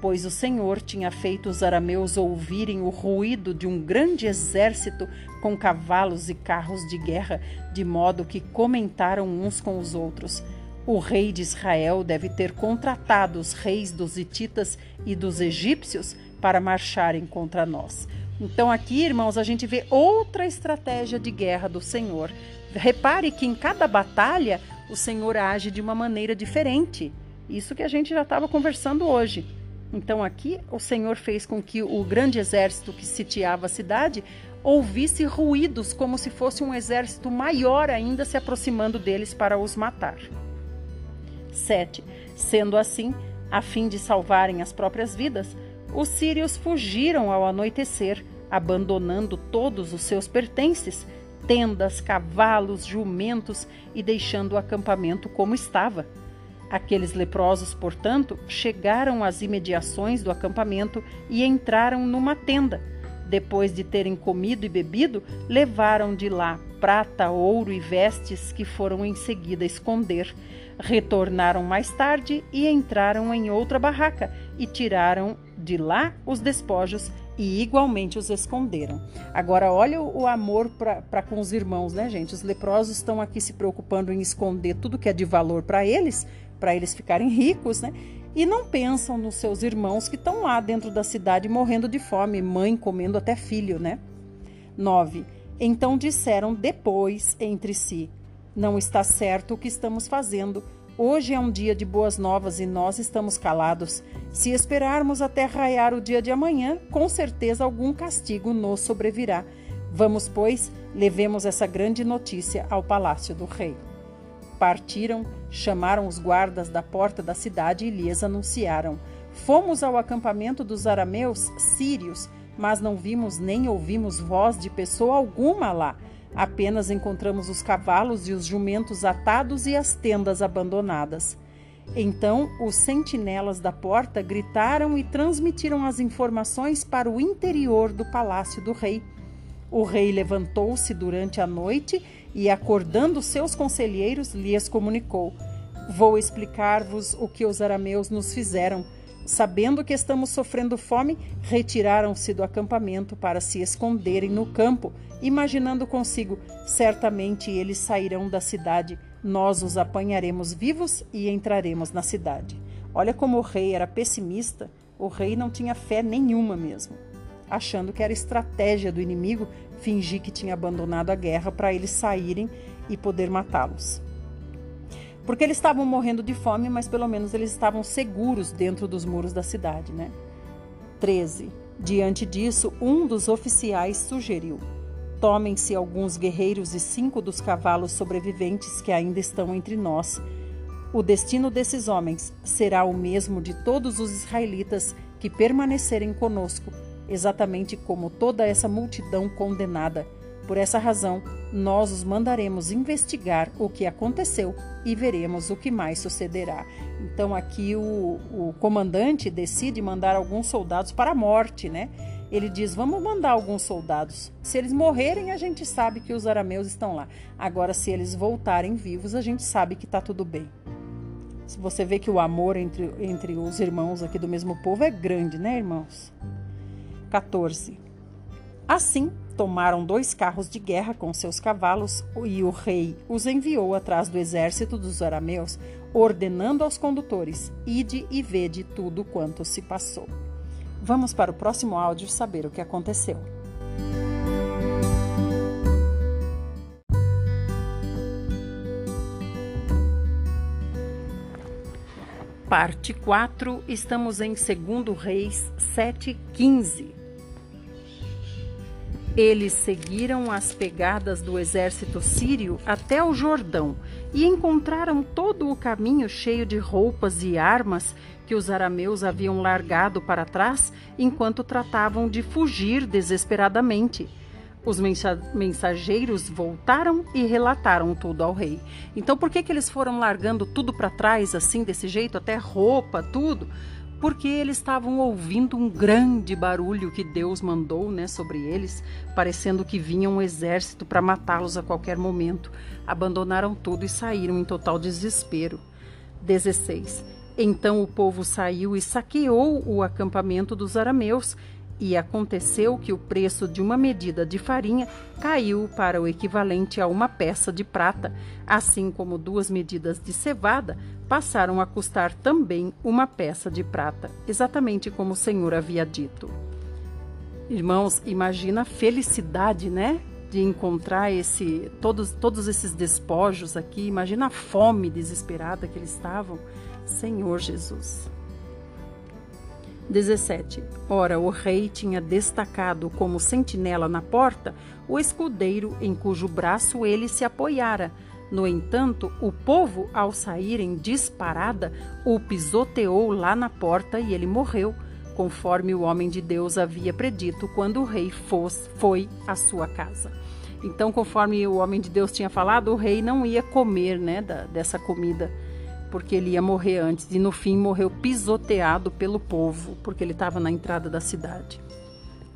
pois o Senhor tinha feito os arameus ouvirem o ruído de um grande exército com cavalos e carros de guerra, de modo que comentaram uns com os outros. O rei de Israel deve ter contratado os reis dos Hititas e dos egípcios para marcharem contra nós. Então, aqui, irmãos, a gente vê outra estratégia de guerra do Senhor. Repare que em cada batalha o Senhor age de uma maneira diferente. Isso que a gente já estava conversando hoje. Então aqui o Senhor fez com que o grande exército que sitiava a cidade ouvisse ruídos como se fosse um exército maior ainda se aproximando deles para os matar. 7. Sendo assim, a fim de salvarem as próprias vidas, os sírios fugiram ao anoitecer, abandonando todos os seus pertences tendas, cavalos, jumentos e deixando o acampamento como estava. Aqueles leprosos, portanto, chegaram às imediações do acampamento e entraram numa tenda. Depois de terem comido e bebido, levaram de lá prata, ouro e vestes que foram em seguida esconder. Retornaram mais tarde e entraram em outra barraca e tiraram de lá os despojos e igualmente os esconderam. Agora, olha o, amor para com os irmãos, né, gente? Os leprosos estão aqui se preocupando em esconder tudo que é de valor para eles, para eles ficarem ricos, né? E não pensam nos seus irmãos que estão lá dentro da cidade morrendo de fome, mãe comendo até filho, né? 9. Então disseram depois entre si: Não está certo o que estamos fazendo Hoje é um dia de boas novas e nós estamos calados. Se esperarmos até raiar o dia de amanhã, com certeza algum castigo nos sobrevirá. Vamos, pois, levemos essa grande notícia ao palácio do rei. Partiram, chamaram os guardas da porta da cidade e lhes anunciaram: Fomos ao acampamento dos arameus sírios, mas não vimos nem ouvimos voz de pessoa alguma lá. Apenas encontramos os cavalos e os jumentos atados e as tendas abandonadas. Então os sentinelas da porta gritaram e transmitiram as informações para o interior do palácio do rei. O rei levantou-se durante a noite e, acordando seus conselheiros, lhes comunicou: Vou explicar-vos o que os arameus nos fizeram. Sabendo que estamos sofrendo fome, retiraram-se do acampamento para se esconderem no campo, imaginando consigo: certamente eles sairão da cidade, nós os apanharemos vivos e entraremos na cidade. Olha como o rei era pessimista, o rei não tinha fé nenhuma mesmo achando que era estratégia do inimigo fingir que tinha abandonado a guerra para eles saírem e poder matá-los. Porque eles estavam morrendo de fome, mas pelo menos eles estavam seguros dentro dos muros da cidade, né? 13. Diante disso, um dos oficiais sugeriu: Tomem-se alguns guerreiros e cinco dos cavalos sobreviventes que ainda estão entre nós. O destino desses homens será o mesmo de todos os israelitas que permanecerem conosco exatamente como toda essa multidão condenada. Por essa razão, nós os mandaremos investigar o que aconteceu e veremos o que mais sucederá. Então, aqui o, o comandante decide mandar alguns soldados para a morte, né? Ele diz: Vamos mandar alguns soldados. Se eles morrerem, a gente sabe que os arameus estão lá. Agora, se eles voltarem vivos, a gente sabe que está tudo bem. Se você vê que o amor entre, entre os irmãos aqui do mesmo povo é grande, né, irmãos? 14. Assim, tomaram dois carros de guerra com seus cavalos e o rei os enviou atrás do exército dos arameus, ordenando aos condutores: Ide e vede tudo quanto se passou. Vamos para o próximo áudio saber o que aconteceu. Parte 4, estamos em 2 Reis 7,15. Eles seguiram as pegadas do exército sírio até o Jordão e encontraram todo o caminho cheio de roupas e armas que os arameus haviam largado para trás enquanto tratavam de fugir desesperadamente. Os mensageiros voltaram e relataram tudo ao rei. Então, por que, que eles foram largando tudo para trás, assim, desse jeito, até roupa, tudo? Porque eles estavam ouvindo um grande barulho que Deus mandou né, sobre eles, parecendo que vinha um exército para matá-los a qualquer momento. Abandonaram tudo e saíram em total desespero. 16. Então o povo saiu e saqueou o acampamento dos arameus e aconteceu que o preço de uma medida de farinha caiu para o equivalente a uma peça de prata, assim como duas medidas de cevada passaram a custar também uma peça de prata, exatamente como o Senhor havia dito. Irmãos, imagina a felicidade, né? De encontrar esse todos, todos esses despojos aqui. Imagina a fome desesperada que eles estavam. Senhor Jesus. 17. Ora, o rei tinha destacado como sentinela na porta o escudeiro em cujo braço ele se apoiara. No entanto, o povo, ao sair em disparada, o pisoteou lá na porta e ele morreu, conforme o homem de Deus havia predito quando o rei fos, foi à sua casa. Então, conforme o homem de Deus tinha falado, o rei não ia comer né, da, dessa comida porque ele ia morrer antes e no fim morreu pisoteado pelo povo, porque ele estava na entrada da cidade.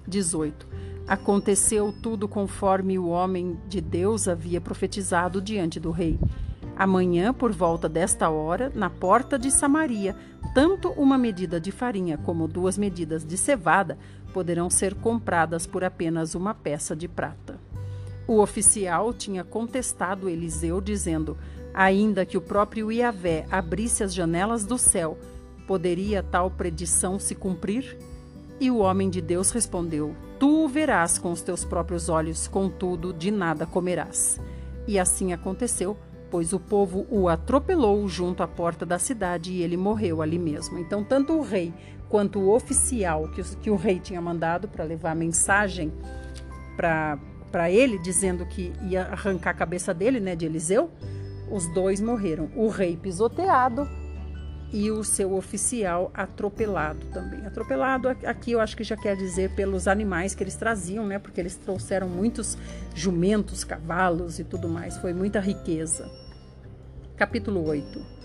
18. Aconteceu tudo conforme o homem de Deus havia profetizado diante do rei. Amanhã, por volta desta hora, na porta de Samaria, tanto uma medida de farinha como duas medidas de cevada poderão ser compradas por apenas uma peça de prata. O oficial tinha contestado Eliseu, dizendo: Ainda que o próprio Iavé abrisse as janelas do céu, poderia tal predição se cumprir? E o homem de Deus respondeu: Tu o verás com os teus próprios olhos, contudo, de nada comerás. E assim aconteceu, pois o povo o atropelou junto à porta da cidade e ele morreu ali mesmo. Então, tanto o rei quanto o oficial que, que o rei tinha mandado para levar a mensagem para para ele, dizendo que ia arrancar a cabeça dele, né, de Eliseu, os dois morreram. O rei pisoteado e o seu oficial atropelado também. Atropelado aqui eu acho que já quer dizer pelos animais que eles traziam, né? Porque eles trouxeram muitos jumentos, cavalos e tudo mais. Foi muita riqueza. Capítulo 8.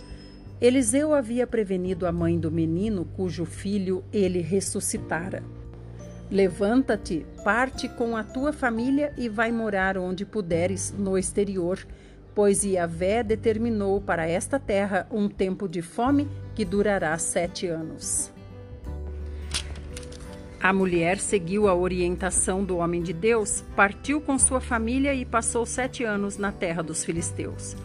Eliseu havia prevenido a mãe do menino cujo filho ele ressuscitara. Levanta-te, parte com a tua família e vai morar onde puderes no exterior pois Yahvé determinou para esta terra um tempo de fome que durará sete anos. A mulher seguiu a orientação do homem de Deus, partiu com sua família e passou sete anos na terra dos filisteus.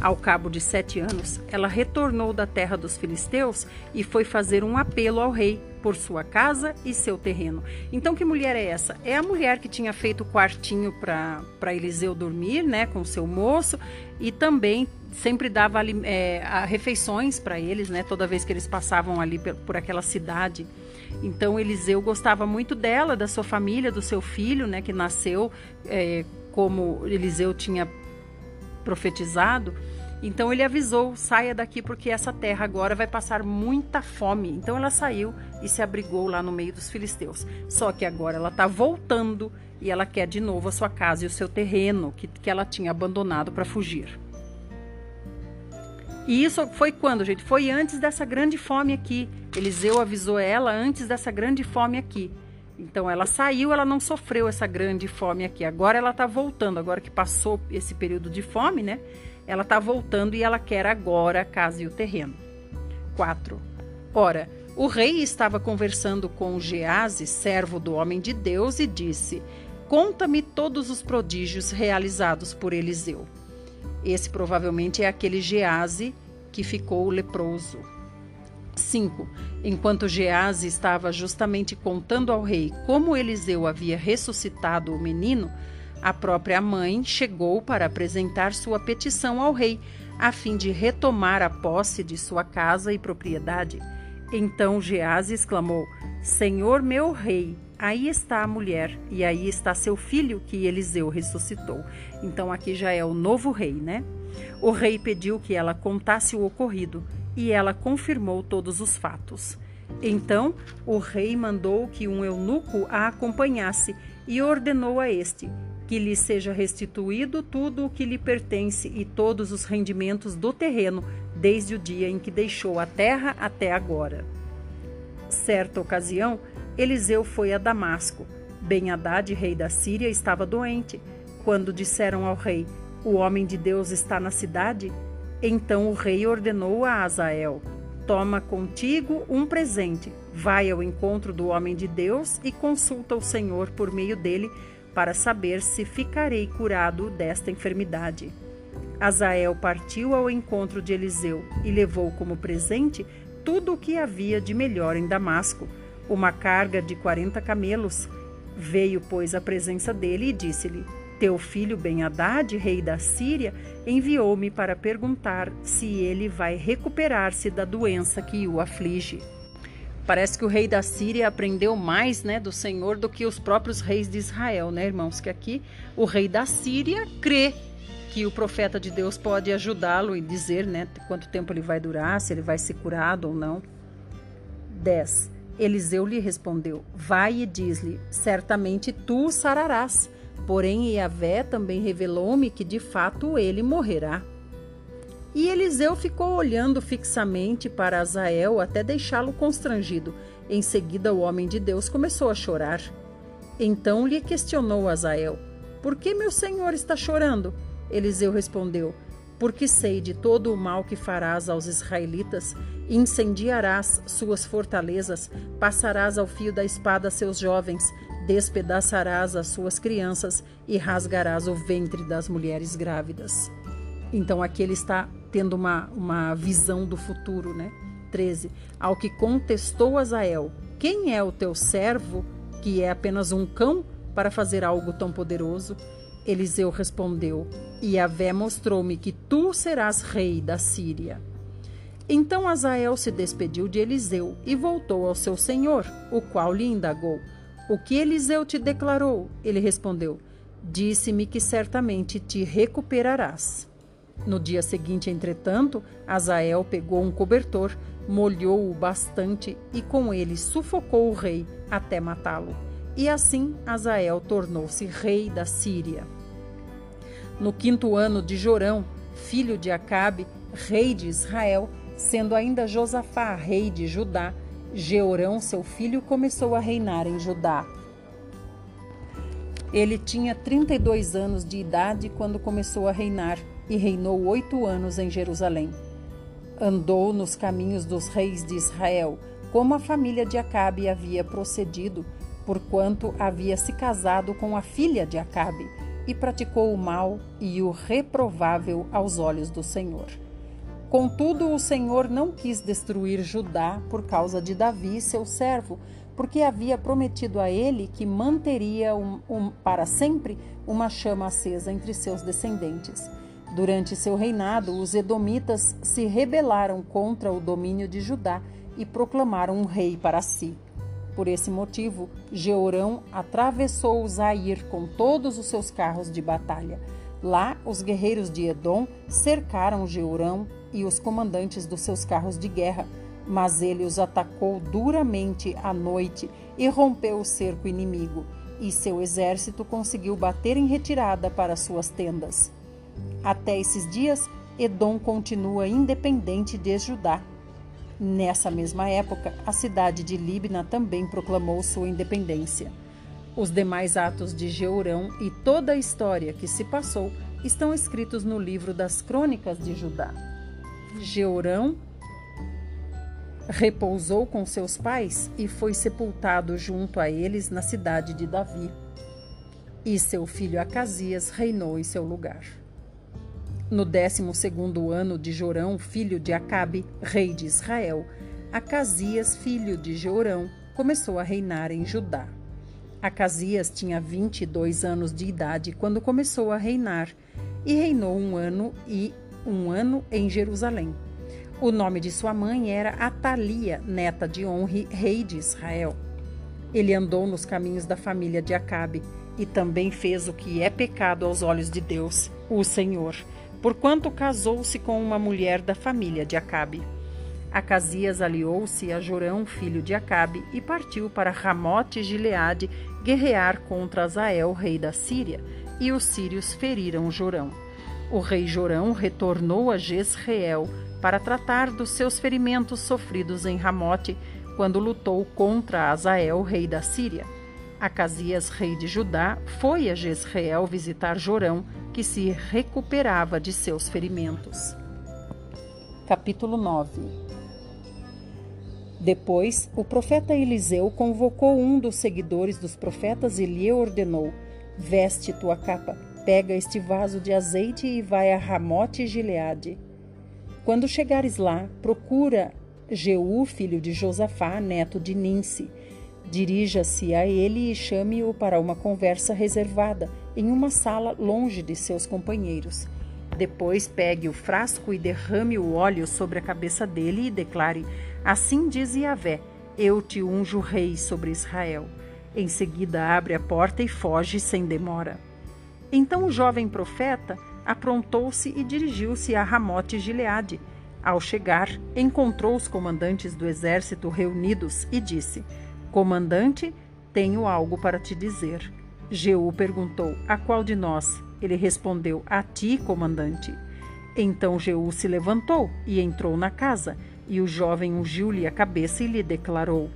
Ao cabo de sete anos, ela retornou da terra dos filisteus e foi fazer um apelo ao rei por sua casa e seu terreno. Então, que mulher é essa? É a mulher que tinha feito o quartinho para Eliseu dormir, né, com seu moço, e também sempre dava é, refeições para eles, né, toda vez que eles passavam ali por, por aquela cidade. Então, Eliseu gostava muito dela, da sua família, do seu filho, né, que nasceu é, como Eliseu tinha profetizado. Então ele avisou: saia daqui porque essa terra agora vai passar muita fome. Então ela saiu e se abrigou lá no meio dos filisteus. Só que agora ela está voltando e ela quer de novo a sua casa e o seu terreno que, que ela tinha abandonado para fugir. E isso foi quando, gente? Foi antes dessa grande fome aqui. Eliseu avisou ela antes dessa grande fome aqui. Então ela saiu, ela não sofreu essa grande fome aqui. Agora ela está voltando, agora que passou esse período de fome, né? Ela está voltando e ela quer agora a casa e o terreno. 4. Ora, o rei estava conversando com Gease, servo do homem de Deus, e disse: Conta-me todos os prodígios realizados por Eliseu. Esse provavelmente é aquele Gease que ficou leproso. 5. Enquanto Gease estava justamente contando ao rei como Eliseu havia ressuscitado o menino, a própria mãe chegou para apresentar sua petição ao rei, a fim de retomar a posse de sua casa e propriedade. Então Gease exclamou: Senhor meu rei, aí está a mulher e aí está seu filho que Eliseu ressuscitou. Então aqui já é o novo rei, né? O rei pediu que ela contasse o ocorrido e ela confirmou todos os fatos. Então o rei mandou que um eunuco a acompanhasse e ordenou a este que lhe seja restituído tudo o que lhe pertence e todos os rendimentos do terreno, desde o dia em que deixou a terra até agora. Certa ocasião, Eliseu foi a Damasco. Ben-Hadad, rei da Síria, estava doente. Quando disseram ao rei: O homem de Deus está na cidade, então o rei ordenou a Azael: Toma contigo um presente, vai ao encontro do homem de Deus e consulta o Senhor por meio dele para saber se ficarei curado desta enfermidade. Azael partiu ao encontro de Eliseu e levou como presente tudo o que havia de melhor em Damasco, uma carga de quarenta camelos. Veio, pois, à presença dele e disse-lhe: teu filho Ben-Hadad, rei da Síria, enviou-me para perguntar se ele vai recuperar-se da doença que o aflige. Parece que o rei da Síria aprendeu mais, né, do Senhor do que os próprios reis de Israel, né, irmãos? Que aqui o rei da Síria crê que o profeta de Deus pode ajudá-lo e dizer, né, quanto tempo ele vai durar, se ele vai ser curado ou não. 10. Eliseu lhe respondeu: Vai e diz-lhe: Certamente tu sararás Porém, Iavé também revelou-me que de fato ele morrerá. E Eliseu ficou olhando fixamente para Azael até deixá-lo constrangido. Em seguida, o homem de Deus começou a chorar. Então lhe questionou Azael: Por que meu senhor está chorando? Eliseu respondeu: Porque sei de todo o mal que farás aos israelitas, incendiarás suas fortalezas, passarás ao fio da espada seus jovens, despedaçarás as suas crianças e rasgarás o ventre das mulheres grávidas. Então aqui ele está tendo uma, uma visão do futuro, né? 13. Ao que contestou Azael: Quem é o teu servo, que é apenas um cão, para fazer algo tão poderoso? Eliseu respondeu: Yahvé mostrou-me que tu serás rei da Síria. Então Azael se despediu de Eliseu e voltou ao seu senhor, o qual lhe indagou: o que Eliseu te declarou? Ele respondeu: Disse-me que certamente te recuperarás. No dia seguinte, entretanto, Azael pegou um cobertor, molhou-o bastante e com ele sufocou o rei até matá-lo. E assim Azael tornou-se rei da Síria. No quinto ano de Jorão, filho de Acabe, rei de Israel, sendo ainda Josafá rei de Judá, Jeorão, seu filho, começou a reinar em Judá. Ele tinha 32 anos de idade quando começou a reinar e reinou oito anos em Jerusalém. Andou nos caminhos dos reis de Israel, como a família de Acabe havia procedido, porquanto havia se casado com a filha de Acabe, e praticou o mal e o reprovável aos olhos do Senhor. Contudo, o Senhor não quis destruir Judá por causa de Davi, seu servo, porque havia prometido a ele que manteria um, um, para sempre uma chama acesa entre seus descendentes. Durante seu reinado, os edomitas se rebelaram contra o domínio de Judá e proclamaram um rei para si. Por esse motivo, Jeorão atravessou Zair com todos os seus carros de batalha. Lá, os guerreiros de Edom cercaram Jeorão e os comandantes dos seus carros de guerra, mas ele os atacou duramente à noite e rompeu o cerco inimigo, e seu exército conseguiu bater em retirada para suas tendas. Até esses dias, Edom continua independente de Judá. Nessa mesma época, a cidade de Libna também proclamou sua independência. Os demais atos de Jeurão e toda a história que se passou estão escritos no livro das Crônicas de Judá. Jeurão repousou com seus pais e foi sepultado junto a eles na cidade de Davi. E seu filho Acasias reinou em seu lugar. No décimo segundo ano de Jorão, filho de Acabe, rei de Israel, Acasias, filho de Jorão, começou a reinar em Judá. Acasias tinha 22 anos de idade quando começou a reinar e reinou um ano e um ano em Jerusalém. O nome de sua mãe era Atalia, neta de Onre, rei de Israel. Ele andou nos caminhos da família de Acabe e também fez o que é pecado aos olhos de Deus, o Senhor porquanto casou-se com uma mulher da família de Acabe. Acasias aliou-se a Jorão, filho de Acabe, e partiu para Ramote Gileade guerrear contra Azael, rei da Síria, e os sírios feriram Jorão. O rei Jorão retornou a Jezreel para tratar dos seus ferimentos sofridos em Ramote, quando lutou contra Azael, rei da Síria. Acasias, rei de Judá, foi a Jezreel visitar Jorão, que se recuperava de seus ferimentos. Capítulo 9 Depois, o profeta Eliseu convocou um dos seguidores dos profetas e lhe ordenou: Veste tua capa, pega este vaso de azeite e vai a Ramote Gileade. Quando chegares lá, procura Jeú, filho de Josafá, neto de Ninse. Dirija-se a ele e chame-o para uma conversa reservada em uma sala longe de seus companheiros. Depois pegue o frasco e derrame o óleo sobre a cabeça dele e declare: Assim diz Yahvé: Eu te unjo rei sobre Israel. Em seguida, abre a porta e foge sem demora. Então o jovem profeta aprontou-se e dirigiu-se a Ramote Gileade. Ao chegar, encontrou os comandantes do exército reunidos e disse: Comandante, tenho algo para te dizer. Jeú perguntou: A qual de nós? Ele respondeu: A ti, comandante. Então Jeú se levantou e entrou na casa, e o jovem ungiu-lhe a cabeça e lhe declarou: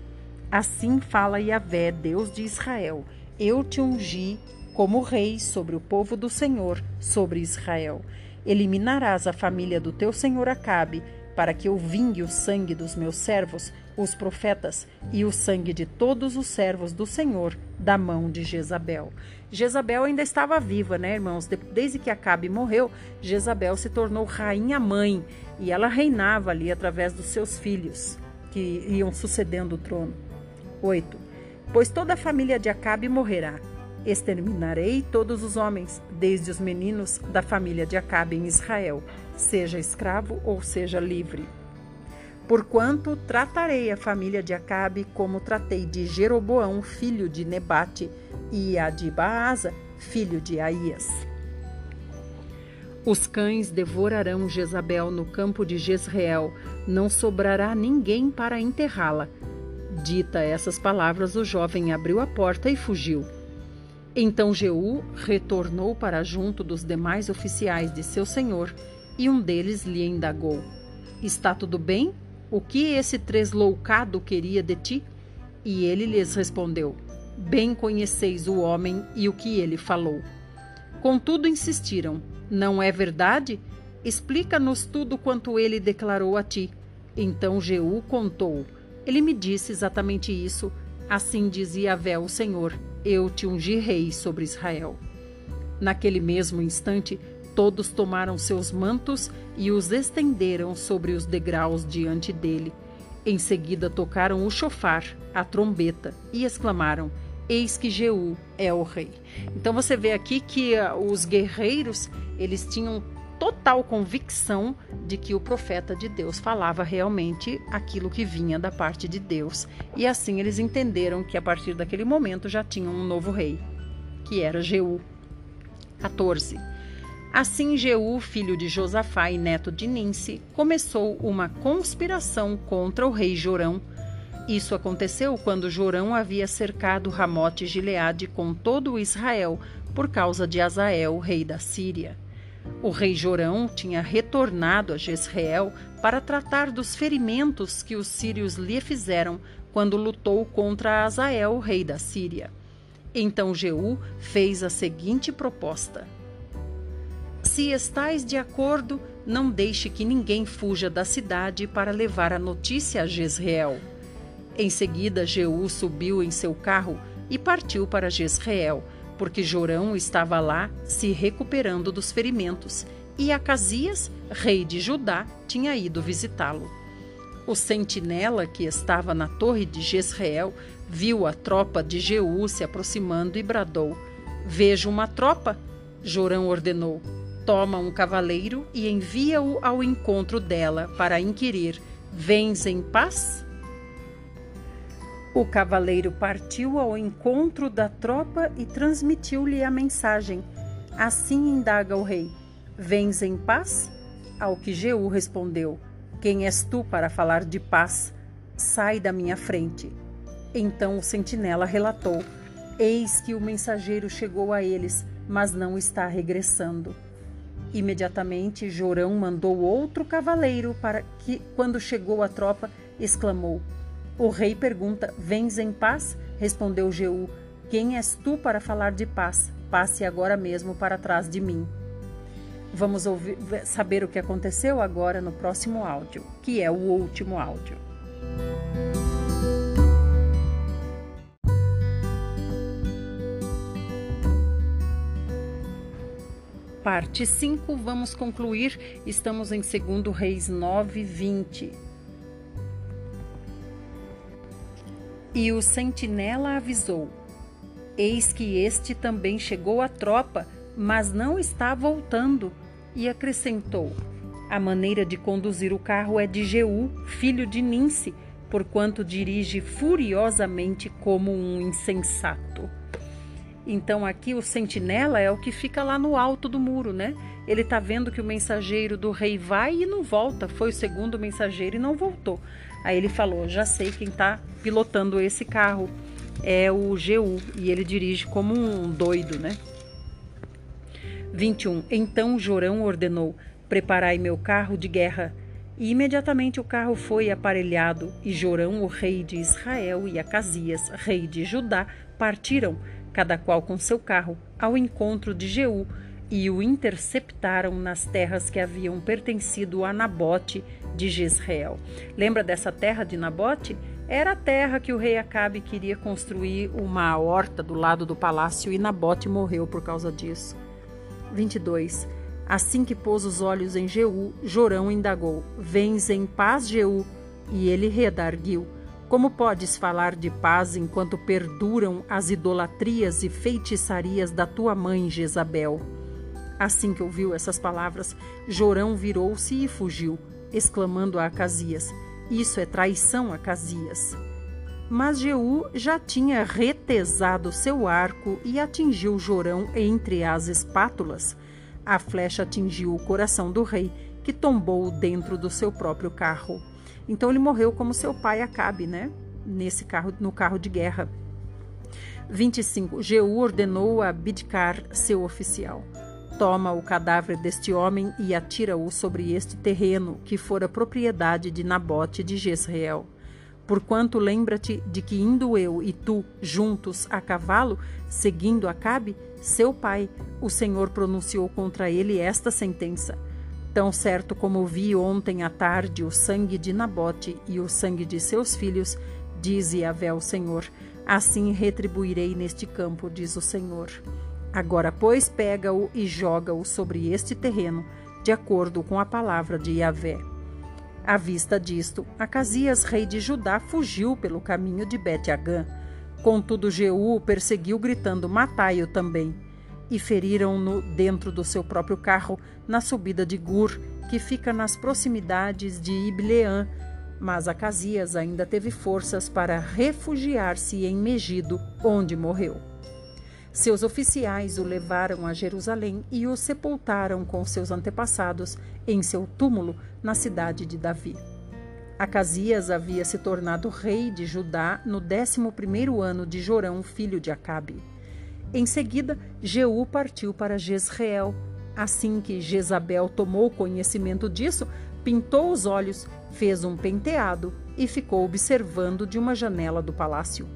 Assim fala Yahvé, Deus de Israel: Eu te ungi como rei sobre o povo do Senhor, sobre Israel. Eliminarás a família do teu senhor Acabe, para que eu vingue o sangue dos meus servos, os profetas, e o sangue de todos os servos do Senhor da mão de Jezabel. Jezabel ainda estava viva, né, irmãos? Desde que Acabe morreu, Jezabel se tornou rainha mãe e ela reinava ali através dos seus filhos que iam sucedendo o trono. 8. Pois toda a família de Acabe morrerá. Exterminarei todos os homens, desde os meninos da família de Acabe em Israel, seja escravo ou seja livre. Porquanto tratarei a família de Acabe como tratei de Jeroboão, filho de Nebate, e a de Baasa, filho de Aías. Os cães devorarão Jezabel no campo de Jezreel, não sobrará ninguém para enterrá-la. Dita essas palavras, o jovem abriu a porta e fugiu. Então Jeú retornou para junto dos demais oficiais de seu senhor, e um deles lhe indagou: Está tudo bem? O que esse tresloucado queria de ti? E ele lhes respondeu: Bem conheceis o homem e o que ele falou. Contudo, insistiram: Não é verdade? Explica-nos tudo quanto ele declarou a ti. Então Jeú contou: Ele me disse exatamente isso. Assim dizia Vé o Senhor: Eu te ungi rei sobre Israel. Naquele mesmo instante, todos tomaram seus mantos e os estenderam sobre os degraus diante dele. Em seguida tocaram o chofar, a trombeta, e exclamaram: Eis que Jeú é o rei. Então você vê aqui que uh, os guerreiros, eles tinham total convicção de que o profeta de Deus falava realmente aquilo que vinha da parte de Deus. E assim eles entenderam que a partir daquele momento já tinham um novo rei, que era Jeú. 14. Assim Jeú, filho de Josafá e neto de Ninse, começou uma conspiração contra o rei Jorão. Isso aconteceu quando Jorão havia cercado Ramote Gileade com todo Israel por causa de Azael, rei da Síria. O rei Jorão tinha retornado a Jezreel para tratar dos ferimentos que os sírios lhe fizeram quando lutou contra Azael, rei da Síria. Então Jeú fez a seguinte proposta: se estais de acordo, não deixe que ninguém fuja da cidade para levar a notícia a Jezreel. Em seguida, Jeú subiu em seu carro e partiu para Jezreel, porque Jorão estava lá se recuperando dos ferimentos, e Acasias, rei de Judá, tinha ido visitá-lo. O sentinela que estava na torre de Jezreel viu a tropa de Jeú se aproximando e bradou: Vejo uma tropa. Jorão ordenou: toma um cavaleiro e envia-o ao encontro dela para inquirir: Vens em paz? O cavaleiro partiu ao encontro da tropa e transmitiu-lhe a mensagem. Assim indaga o rei: Vens em paz? Ao que Jeú respondeu: Quem és tu para falar de paz? Sai da minha frente. Então o sentinela relatou: Eis que o mensageiro chegou a eles, mas não está regressando. Imediatamente Jorão mandou outro cavaleiro para que, quando chegou a tropa, exclamou: O rei pergunta: Vens em paz? Respondeu Jeú: Quem és tu para falar de paz? Passe agora mesmo para trás de mim. Vamos ouvir, saber o que aconteceu agora no próximo áudio, que é o último áudio. Parte 5, vamos concluir. Estamos em 2 Reis 9, 20. E o sentinela avisou: Eis que este também chegou à tropa, mas não está voltando. E acrescentou: A maneira de conduzir o carro é de Jeú, filho de Ninse, porquanto dirige furiosamente como um insensato. Então aqui o sentinela é o que fica lá no alto do muro, né? Ele tá vendo que o mensageiro do rei vai e não volta. Foi o segundo mensageiro e não voltou. Aí ele falou: "Já sei quem tá pilotando esse carro. É o Jeú e ele dirige como um doido, né?" 21. Então Jorão ordenou: "Preparai meu carro de guerra." E imediatamente o carro foi aparelhado, e Jorão, o rei de Israel, e Acasias, rei de Judá, partiram cada qual com seu carro, ao encontro de Jeú e o interceptaram nas terras que haviam pertencido a Nabote de Jezreel. Lembra dessa terra de Nabote? Era a terra que o rei Acabe queria construir uma horta do lado do palácio e Nabote morreu por causa disso. 22. Assim que pôs os olhos em Jeú, Jorão indagou: Vens em paz, Jeú? E ele redarguiu: como podes falar de paz enquanto perduram as idolatrias e feitiçarias da tua mãe Jezabel? Assim que ouviu essas palavras, Jorão virou-se e fugiu, exclamando a Acasias: Isso é traição, Acasias. mas Jeú já tinha retesado seu arco e atingiu Jorão entre as espátulas. A flecha atingiu o coração do rei, que tombou dentro do seu próprio carro. Então ele morreu como seu pai Acabe, né? Nesse carro, no carro de guerra. 25. Jeú ordenou a Bidcar, seu oficial: Toma o cadáver deste homem e atira-o sobre este terreno, que fora propriedade de Nabote de Jezreel. Porquanto lembra-te de que indo eu e tu juntos a cavalo, seguindo Acabe, seu pai, o Senhor pronunciou contra ele esta sentença: Tão certo como vi ontem à tarde o sangue de Nabote e o sangue de seus filhos, diz Yahvé o Senhor, Assim retribuirei neste campo, diz o Senhor. Agora, pois, pega-o e joga-o sobre este terreno, de acordo com a palavra de Yahvé. À vista disto, Acasias, rei de Judá, fugiu pelo caminho de Bet-Agã. Contudo, Jeú o perseguiu, gritando: Matai-o também. E feriram-no dentro do seu próprio carro, na subida de Gur, que fica nas proximidades de Ibleã, mas Acasias ainda teve forças para refugiar-se em Megido, onde morreu. Seus oficiais o levaram a Jerusalém e o sepultaram com seus antepassados em seu túmulo na cidade de Davi. Acasias havia se tornado rei de Judá no décimo primeiro ano de Jorão, filho de Acabe. Em seguida, Jeú partiu para Jezreel. Assim que Jezabel tomou conhecimento disso, pintou os olhos, fez um penteado e ficou observando de uma janela do palácio.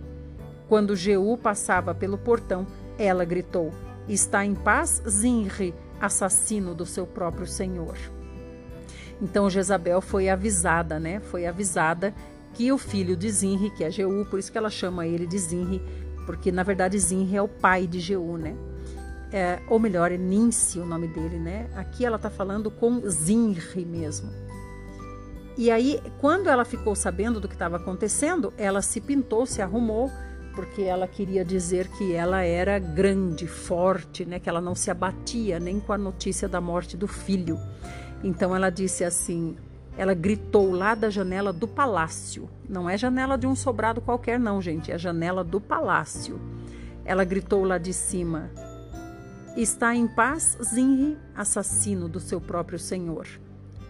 Quando Jeú passava pelo portão, ela gritou: Está em paz, Zinri, assassino do seu próprio senhor. Então Jezabel foi avisada, né? Foi avisada que o filho de Zinri, que é Jeú, por isso que ela chama ele de Zinri, porque na verdade Zinri é o pai de Jeú, né? É, ou melhor, é Ninsi o nome dele, né? Aqui ela está falando com Zinri mesmo. E aí, quando ela ficou sabendo do que estava acontecendo, ela se pintou, se arrumou, porque ela queria dizer que ela era grande, forte, né? Que ela não se abatia nem com a notícia da morte do filho. Então ela disse assim: ela gritou lá da janela do palácio. Não é janela de um sobrado qualquer, não, gente. É janela do palácio. Ela gritou lá de cima: Está em paz Zinri, assassino do seu próprio senhor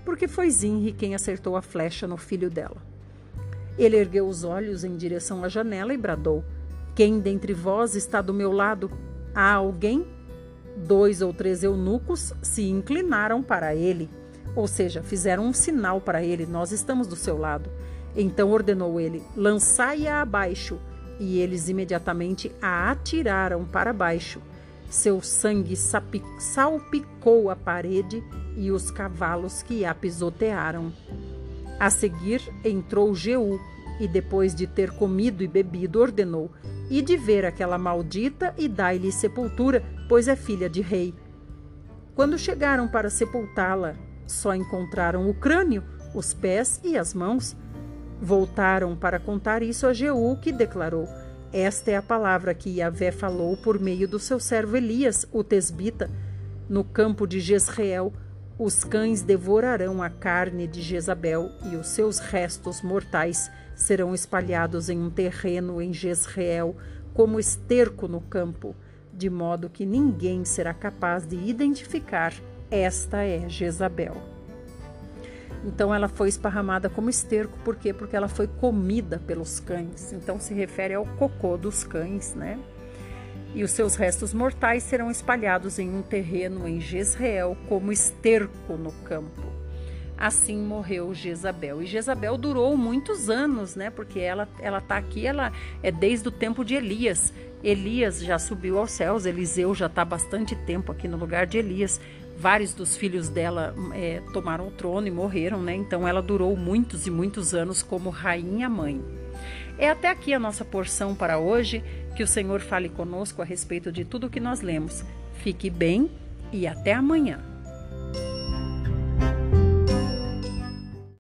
porque foi Zinri quem acertou a flecha no filho dela. Ele ergueu os olhos em direção à janela e bradou: Quem dentre vós está do meu lado? Há alguém? Dois ou três eunucos se inclinaram para ele, ou seja, fizeram um sinal para ele: Nós estamos do seu lado. Então ordenou ele: Lançai-a abaixo. E eles imediatamente a atiraram para baixo. Seu sangue salpicou a parede e os cavalos que a pisotearam. A seguir entrou Jeú e, depois de ter comido e bebido, ordenou: E de ver aquela maldita e dai-lhe sepultura, pois é filha de rei. Quando chegaram para sepultá-la, só encontraram o crânio, os pés e as mãos. Voltaram para contar isso a Jeú, que declarou: Esta é a palavra que Yahvé falou por meio do seu servo Elias, o tesbita, no campo de Jezreel, os cães devorarão a carne de Jezabel e os seus restos mortais serão espalhados em um terreno em Jezreel, como esterco no campo, de modo que ninguém será capaz de identificar esta é Jezabel. Então ela foi esparramada como esterco, por quê? Porque ela foi comida pelos cães. Então se refere ao cocô dos cães, né? e os seus restos mortais serão espalhados em um terreno em Jezreel como esterco no campo. Assim morreu Jezabel. E Jezabel durou muitos anos, né? Porque ela ela tá aqui, ela é desde o tempo de Elias. Elias já subiu aos céus, Eliseu já está bastante tempo aqui no lugar de Elias. Vários dos filhos dela é, tomaram o trono e morreram, né? Então ela durou muitos e muitos anos como rainha mãe. É até aqui a nossa porção para hoje. Que o Senhor fale conosco a respeito de tudo o que nós lemos. Fique bem e até amanhã.